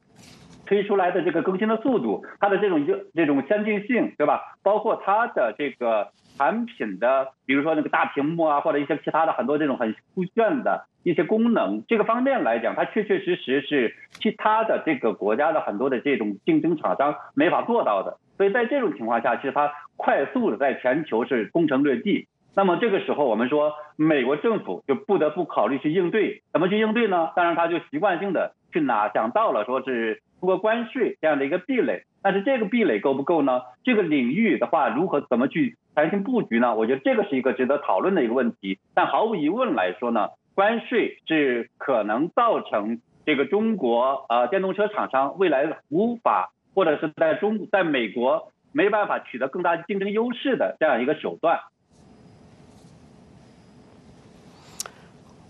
推出来的这个更新的速度，它的这种这这种先进性，对吧？包括它的这个产品的，比如说那个大屏幕啊，或者一些其他的很多这种很酷炫的一些功能，这个方面来讲，它确确实实是其他的这个国家的很多的这种竞争厂商没法做到的。所以在这种情况下，其实它快速的在全球是攻城略地。那么这个时候，我们说美国政府就不得不考虑去应对，怎么去应对呢？当然，他就习惯性的去拿想到了，说是通过关税这样的一个壁垒。但是这个壁垒够不够呢？这个领域的话，如何怎么去弹性布局呢？我觉得这个是一个值得讨论的一个问题。但毫无疑问来说呢，关税是可能造成这个中国呃电动车厂商未来无法或者是在中在美国没办法取得更大竞争优势的这样一个手段。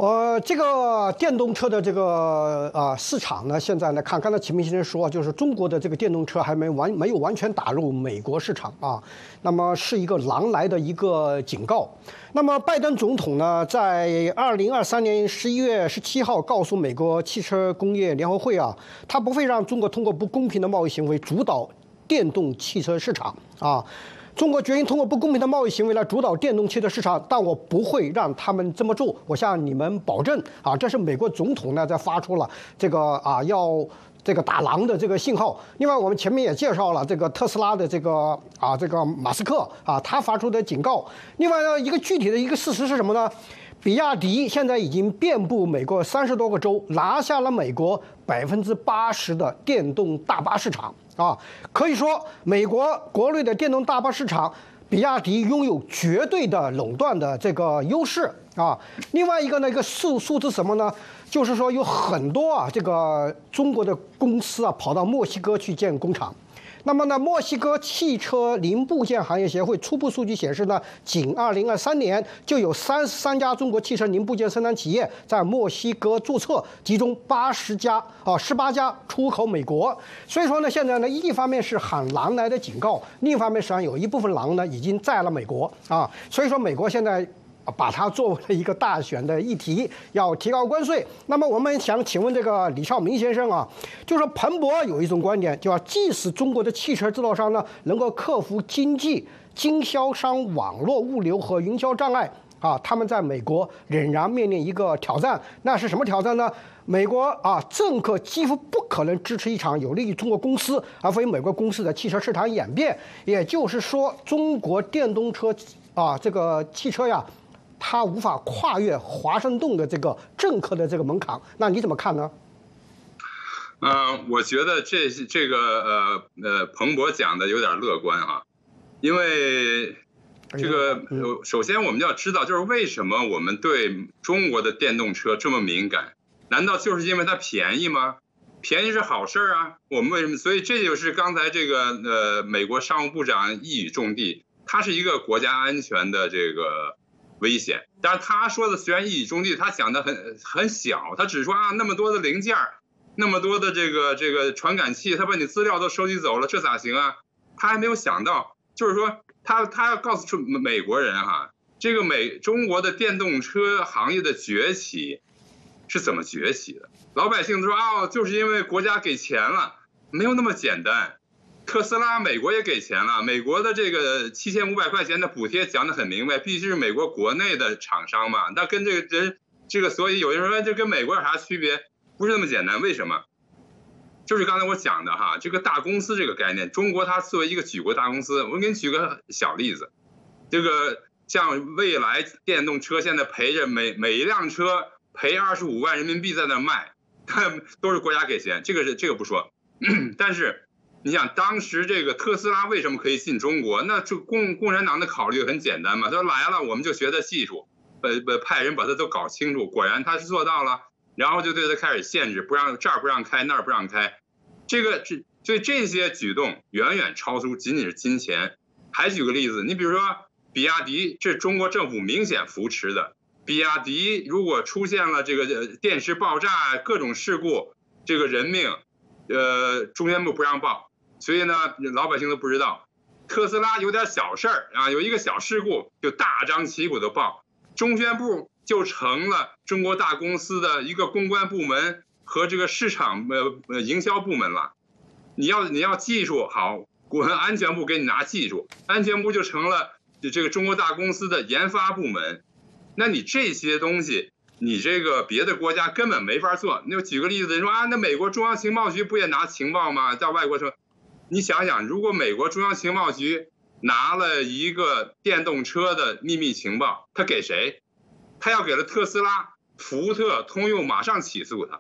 呃，这个电动车的这个啊市场呢，现在呢看，刚才秦明先生说，就是中国的这个电动车还没完，没有完全打入美国市场啊，那么是一个狼来的一个警告。那么拜登总统呢，在二零二三年十一月十七号告诉美国汽车工业联合会啊，他不会让中国通过不公平的贸易行为主导电动汽车市场啊。中国决心通过不公平的贸易行为来主导电动汽车市场，但我不会让他们这么做。我向你们保证啊，这是美国总统呢在发出了这个啊要这个打狼的这个信号。另外，我们前面也介绍了这个特斯拉的这个啊这个马斯克啊他发出的警告。另外呢，一个具体的一个事实是什么呢？比亚迪现在已经遍布美国三十多个州，拿下了美国百分之八十的电动大巴市场。啊，可以说美国国内的电动大巴市场，比亚迪拥有绝对的垄断的这个优势啊。另外一个呢，一个数数字什么呢？就是说有很多啊，这个中国的公司啊，跑到墨西哥去建工厂。那么呢，墨西哥汽车零部件行业协会初步数据显示呢，仅2023年就有33家中国汽车零部件生产企业在墨西哥注册，其中80家啊，18家出口美国。所以说呢，现在呢，一方面是喊狼来的警告，另一方面实际上有一部分狼呢已经在了美国啊。所以说，美国现在。把它作为了一个大选的议题，要提高关税。那么我们想请问这个李少明先生啊，就说彭博有一种观点，叫即使中国的汽车制造商呢能够克服经济、经销商网络物流和营销障碍啊，他们在美国仍然面临一个挑战。那是什么挑战呢？美国啊，政客几乎不可能支持一场有利于中国公司而非美国公司的汽车市场演变。也就是说，中国电动车啊，这个汽车呀。他无法跨越华盛顿的这个政客的这个门槛，那你怎么看呢？嗯，我觉得这这个呃呃，彭博讲的有点乐观啊，因为这个首先我们要知道，就是为什么我们对中国的电动车这么敏感？难道就是因为它便宜吗？便宜是好事儿啊，我们为什么？所以这就是刚才这个呃，美国商务部长一语中的，它是一个国家安全的这个。危险，但是他说的虽然一语中的，他讲的很很小，他只说啊那么多的零件儿那么多的这个这个传感器，他把你资料都收集走了，这咋行啊？他还没有想到，就是说他他要告诉出美国人哈，这个美中国的电动车行业的崛起是怎么崛起的？老百姓都说啊，就是因为国家给钱了，没有那么简单。特斯拉，美国也给钱了。美国的这个七千五百块钱的补贴讲得很明白，必须是美国国内的厂商嘛。那跟这个人，这个所以有人说这跟美国有啥区别？不是那么简单。为什么？就是刚才我讲的哈，这个大公司这个概念，中国它作为一个举国大公司，我给你举个小例子，这个像蔚来电动车现在赔着每每一辆车赔二十五万人民币在那卖，都是国家给钱，这个是这个不说，但是。你想当时这个特斯拉为什么可以进中国？那这共共产党的考虑很简单嘛，他说来了我们就学他技术，呃呃派人把他都搞清楚，果然他是做到了，然后就对他开始限制，不让这儿不让开那儿不让开，这个这所以这些举动远远超出仅仅是金钱。还举个例子，你比如说比亚迪，这中国政府明显扶持的，比亚迪如果出现了这个电池爆炸各种事故，这个人命，呃中宣部不让报。所以呢，老百姓都不知道，特斯拉有点小事儿啊，有一个小事故就大张旗鼓的报，中宣部就成了中国大公司的一个公关部门和这个市场呃呃营销部门了。你要你要技术好，国安全部给你拿技术，安全部就成了这个中国大公司的研发部门。那你这些东西，你这个别的国家根本没法做。那举个例子，你说啊，那美国中央情报局不也拿情报吗？到外国说。你想想，如果美国中央情报局拿了一个电动车的秘密情报，他给谁？他要给了特斯拉、福特、通用，马上起诉他；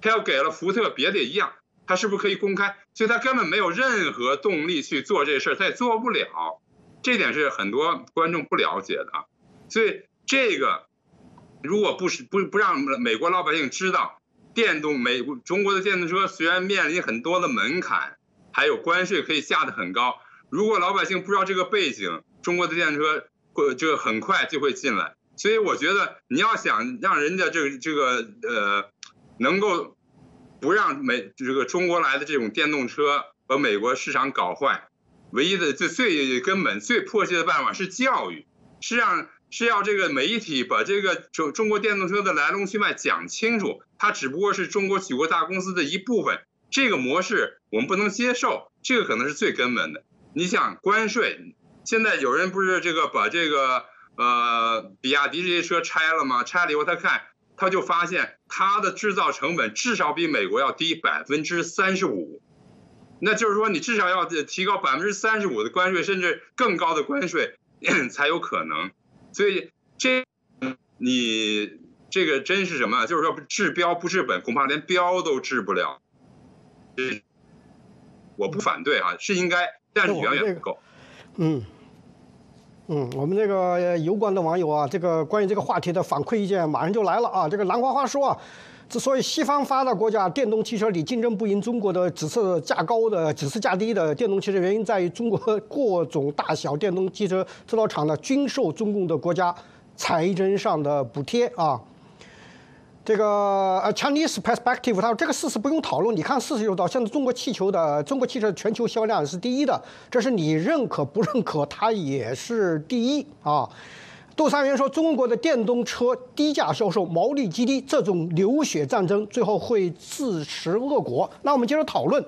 他要给了福特，别的也一样，他是不是可以公开？所以他根本没有任何动力去做这事儿，他也做不了。这点是很多观众不了解的。所以这个，如果不是不不让美国老百姓知道，电动美中国的电动车虽然面临很多的门槛。还有关税可以下得很高，如果老百姓不知道这个背景，中国的电动车会这个很快就会进来。所以我觉得你要想让人家这个这个呃能够不让美这个中国来的这种电动车把美国市场搞坏，唯一的最最根本最迫切的办法是教育，是让是要这个媒体把这个中中国电动车的来龙去脉讲清楚，它只不过是中国举国大公司的一部分。这个模式我们不能接受，这个可能是最根本的。你想关税，现在有人不是这个把这个呃比亚迪这些车拆了吗？拆了以后他看，他就发现它的制造成本至少比美国要低百分之三十五，那就是说你至少要提高百分之三十五的关税，甚至更高的关税 才有可能。所以这你这个真是什么？就是说治标不治本，恐怕连标都治不了。我不反对啊，是应该，但是远远不够。嗯，嗯，我们这个油管的网友啊，这个关于这个话题的反馈意见马上就来了啊。这个兰花花说啊，之所以西方发达国家电动汽车里竞争不赢中国的，只是价高的，只是价低的电动汽车，原因在于中国 各种大小电动汽车制造厂呢均受中共的国家财政上的补贴啊。这个呃，Chinese perspective，他说这个事实不用讨论。你看事实就到，现在中国汽球的中国汽车全球销量是第一的，这是你认可不认可，它也是第一啊。杜三元说，中国的电动车低价销售，毛利极低，这种流血战争最后会自食恶果。那我们接着讨论。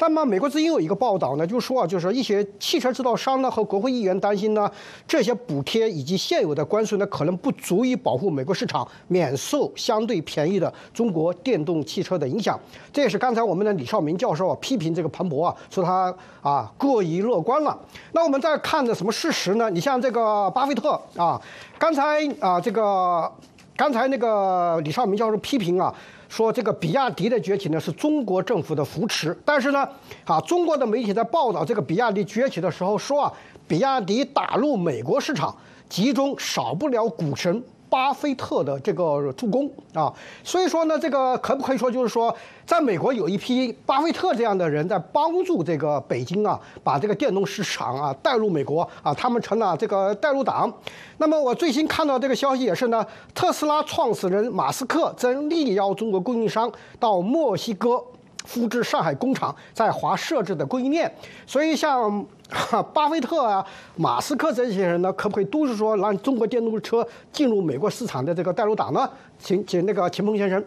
那么，美国之音有一个报道呢，就说啊，就是一些汽车制造商呢和国会议员担心呢，这些补贴以及现有的关税呢，可能不足以保护美国市场免受相对便宜的中国电动汽车的影响。这也是刚才我们的李少明教授啊批评这个彭博啊，说他啊过于乐观了。那我们再看着什么事实呢？你像这个巴菲特啊，刚才啊这个刚才那个李少明教授批评啊。说这个比亚迪的崛起呢是中国政府的扶持，但是呢，啊，中国的媒体在报道这个比亚迪崛起的时候说啊，比亚迪打入美国市场，其中少不了股神。巴菲特的这个助攻啊，所以说呢，这个可不可以说就是说，在美国有一批巴菲特这样的人在帮助这个北京啊，把这个电动市场啊带入美国啊，他们成了这个带入党。那么我最新看到这个消息也是呢，特斯拉创始人马斯克正力邀中国供应商到墨西哥。复制上海工厂在华设置的供应链，所以像哈 巴菲特啊、马斯克这些人呢，可不可以都是说让中国电动车进入美国市场的这个带路党呢？请请那个秦鹏先生。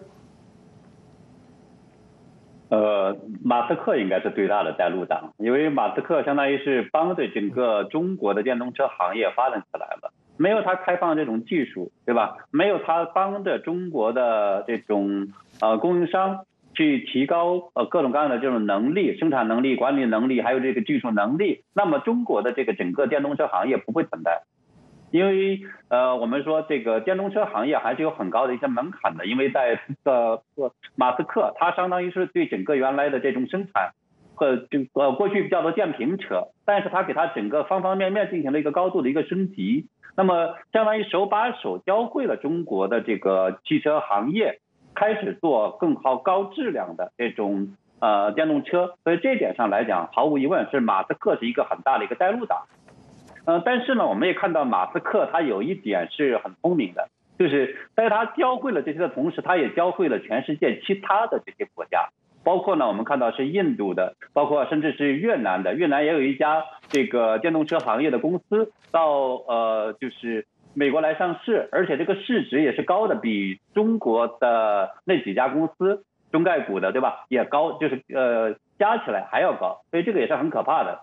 呃，马斯克应该是最大的带路党，因为马斯克相当于是帮着整个中国的电动车行业发展起来了，没有他开放这种技术，对吧？没有他帮着中国的这种呃供应商。去提高呃各种各样的这种能力、生产能力、管理能力，还有这个技术能力，那么中国的这个整个电动车行业不会存在，因为呃我们说这个电动车行业还是有很高的一些门槛的，因为在呃马斯克他相当于是对整个原来的这种生产和就呃过去叫做电瓶车，但是他给他整个方方面面进行了一个高度的一个升级，那么相当于手把手教会了中国的这个汽车行业。开始做更好、高质量的这种呃电动车，所以这点上来讲，毫无疑问是马斯克是一个很大的一个带路党。呃，但是呢，我们也看到马斯克他有一点是很聪明的，就是在他教会了这些的同时，他也教会了全世界其他的这些国家，包括呢，我们看到是印度的，包括甚至是越南的，越南也有一家这个电动车行业的公司，到呃就是。美国来上市，而且这个市值也是高的，比中国的那几家公司中概股的，对吧？也高，就是呃加起来还要高，所以这个也是很可怕的。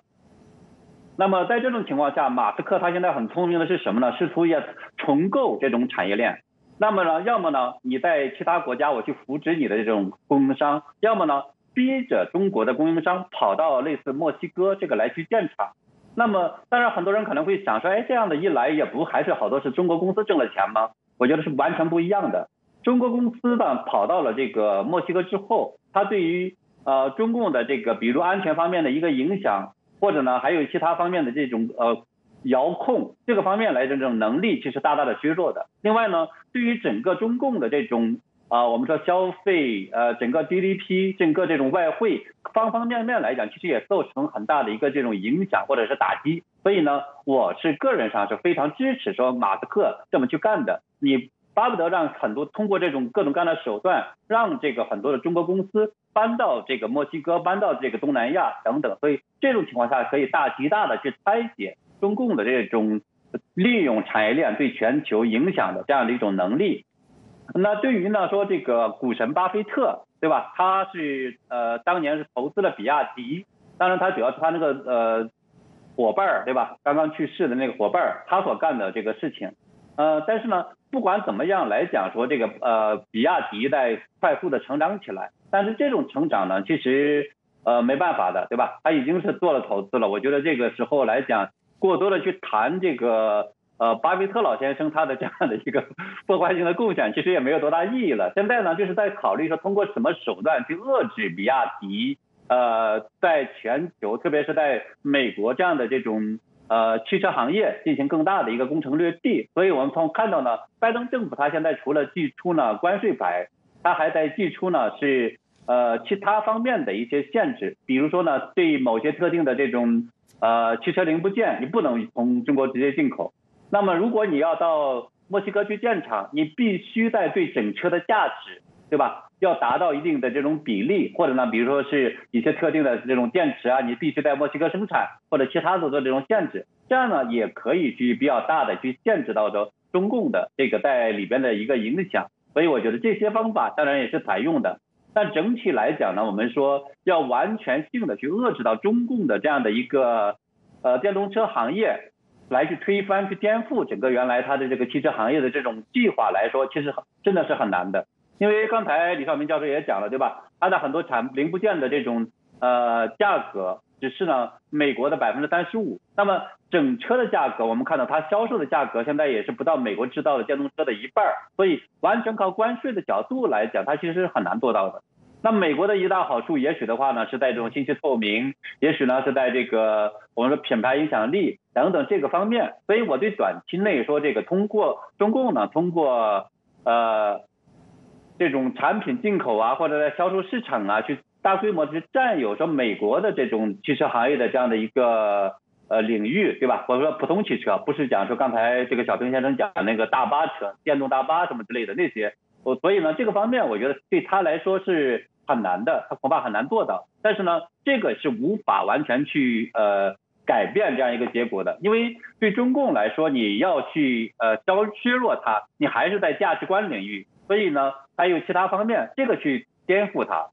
那么在这种情况下，马斯克他现在很聪明的是什么呢？试图要重构这种产业链。那么呢，要么呢你在其他国家我去扶植你的这种供应商，要么呢逼着中国的供应商跑到类似墨西哥这个来去建厂。那么，当然很多人可能会想说，哎，这样的一来也不还是好多是中国公司挣了钱吗？我觉得是完全不一样的。中国公司呢跑到了这个墨西哥之后，它对于呃中共的这个比如安全方面的一个影响，或者呢还有其他方面的这种呃遥控这个方面来的这种能力，其实大大的削弱的。另外呢，对于整个中共的这种。啊，我们说消费，呃，整个 GDP，整个这种外汇，方方面面来讲，其实也造成很大的一个这种影响或者是打击。所以呢，我是个人上是非常支持说马斯克这么去干的。你巴不得让很多通过这种各种各样的手段，让这个很多的中国公司搬到这个墨西哥，搬到这个东南亚等等。所以这种情况下，可以大极大的去拆解中共的这种利用产业链对全球影响的这样的一种能力。那对于呢说这个股神巴菲特，对吧？他是呃当年是投资了比亚迪，当然他主要是他那个呃伙伴儿，对吧？刚刚去世的那个伙伴儿，他所干的这个事情。呃，但是呢，不管怎么样来讲说这个呃比亚迪在快速的成长起来，但是这种成长呢，其实呃没办法的，对吧？他已经是做了投资了，我觉得这个时候来讲，过多的去谈这个。呃，巴菲特老先生他的这样的一个 破坏性的贡献，其实也没有多大意义了。现在呢，就是在考虑说通过什么手段去遏制比亚迪，呃，在全球，特别是在美国这样的这种呃汽车行业进行更大的一个攻城略地。所以我们从看到呢，拜登政府他现在除了寄出呢关税牌他还在寄出呢是呃其他方面的一些限制，比如说呢对某些特定的这种呃汽车零部件，你不能从中国直接进口。那么如果你要到墨西哥去建厂，你必须在对整车的价值，对吧？要达到一定的这种比例，或者呢，比如说是一些特定的这种电池啊，你必须在墨西哥生产，或者其他的做这种限制，这样呢也可以去比较大的去限制到的中共的这个在里边的一个影响。所以我觉得这些方法当然也是采用的，但整体来讲呢，我们说要完全性的去遏制到中共的这样的一个呃电动车行业，来去推翻、去颠覆整个原来它的这个汽车行业的这种计划来说，其实真的是很难的。因为刚才李少明教授也讲了，对吧？它的很多产零部件的这种呃价格只是呢美国的百分之三十五，那么整车的价格，我们看到它销售的价格现在也是不到美国制造的电动车的一半儿，所以完全靠关税的角度来讲，它其实是很难做到的。那美国的一大好处，也许的话呢，是在这种信息透明，也许呢是在这个我们说品牌影响力等等这个方面，所以我对短期内说这个通过中共呢，通过呃。这种产品进口啊，或者在销售市场啊，去大规模去占有说美国的这种汽车行业的这样的一个呃领域，对吧？或者说普通汽车，不是讲说刚才这个小平先生讲的那个大巴车、电动大巴什么之类的那些。我所以呢，这个方面我觉得对他来说是很难的，他恐怕很难做到。但是呢，这个是无法完全去呃改变这样一个结果的，因为对中共来说，你要去呃削削弱它，你还是在价值观领域。所以呢，还有其他方面，这个去颠覆它。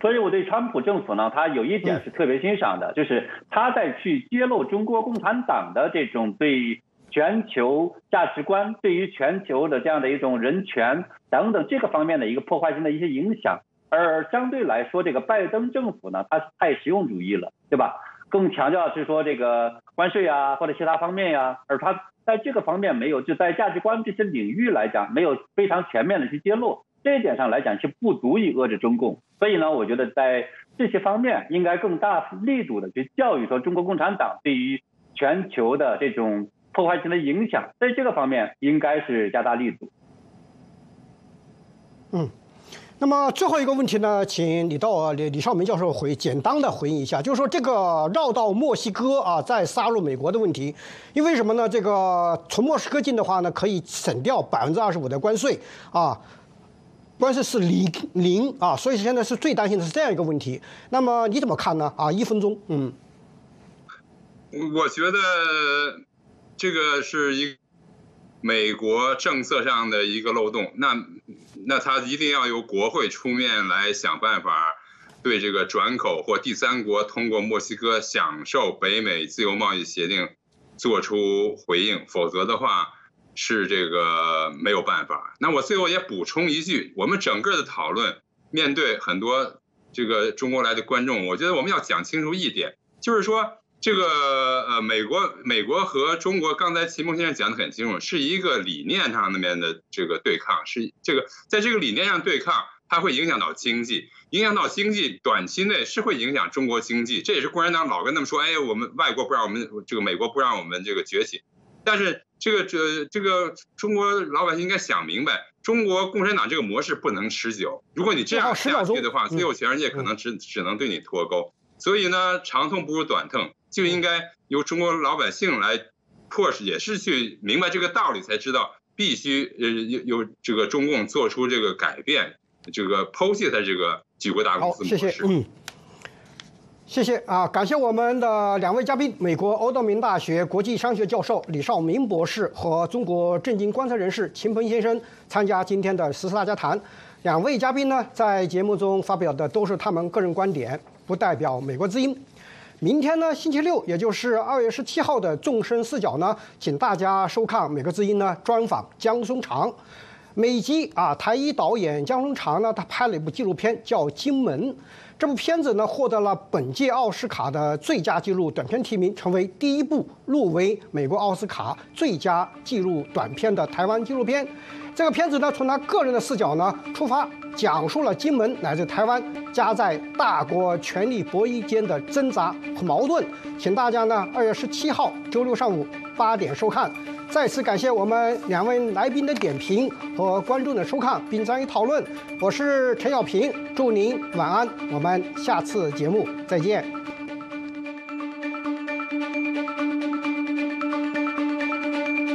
所以我对川普政府呢，他有一点是特别欣赏的，就是他在去揭露中国共产党的这种对全球价值观、对于全球的这样的一种人权等等这个方面的一个破坏性的一些影响。而相对来说，这个拜登政府呢，他太实用主义了，对吧？更强调是说这个关税啊，或者其他方面呀，而他。在这个方面没有，就在价值观这些领域来讲，没有非常全面的去揭露，这一点上来讲是不足以遏制中共。所以呢，我觉得在这些方面应该更大力度的去教育说中国共产党对于全球的这种破坏性的影响，在这个方面应该是加大力度。嗯。那么最后一个问题呢，请李道李李少明教授回简单的回应一下，就是说这个绕到墨西哥啊，再杀入美国的问题，因为什么呢？这个从墨西哥进的话呢，可以省掉百分之二十五的关税啊，关税是零零啊，所以现在是最担心的是这样一个问题。那么你怎么看呢？啊，一分钟，嗯，我觉得这个是一美国政策上的一个漏洞，那。那他一定要由国会出面来想办法，对这个转口或第三国通过墨西哥享受北美自由贸易协定做出回应，否则的话是这个没有办法。那我最后也补充一句，我们整个的讨论面对很多这个中国来的观众，我觉得我们要讲清楚一点，就是说。这个呃，美国美国和中国，刚才秦梦先生讲的很清楚，是一个理念上那边的这个对抗，是这个在这个理念上对抗，它会影响到经济，影响到经济，短期内是会影响中国经济，这也是共产党老跟他们说，哎，我们外国不让我们这个美国不让我们这个崛起，但是这个这这个中国老百姓应该想明白，中国共产党这个模式不能持久，如果你这样下去的话，最后全世界可能只只能对你脱钩，所以呢，长痛不如短痛。就应该由中国老百姓来迫使，也是去明白这个道理，才知道必须呃有有这个中共做出这个改变，这个抛弃他这个举国大公司模式。谢谢，嗯，谢谢啊，感谢我们的两位嘉宾，美国欧道明大学国际商学教授李少明博士和中国政经观察人士秦鹏先生参加今天的十四大家谈。两位嘉宾呢，在节目中发表的都是他们个人观点，不代表美国之音。明天呢，星期六，也就是二月十七号的众生视角呢，请大家收看《美国之音》呢专访江松长。美籍啊，台裔导演江松长呢，他拍了一部纪录片叫《金门》。这部片子呢，获得了本届奥斯卡的最佳纪录短片提名，成为第一部入围美国奥斯卡最佳纪录短片的台湾纪录片。这个片子呢，从他个人的视角呢出发，讲述了金门乃至台湾夹在大国权力博弈间的挣扎和矛盾。请大家呢，二月十七号周六上午八点收看。再次感谢我们两位来宾的点评和观众的收看并参与讨论。我是陈小平，祝您晚安，我们下次节目再见。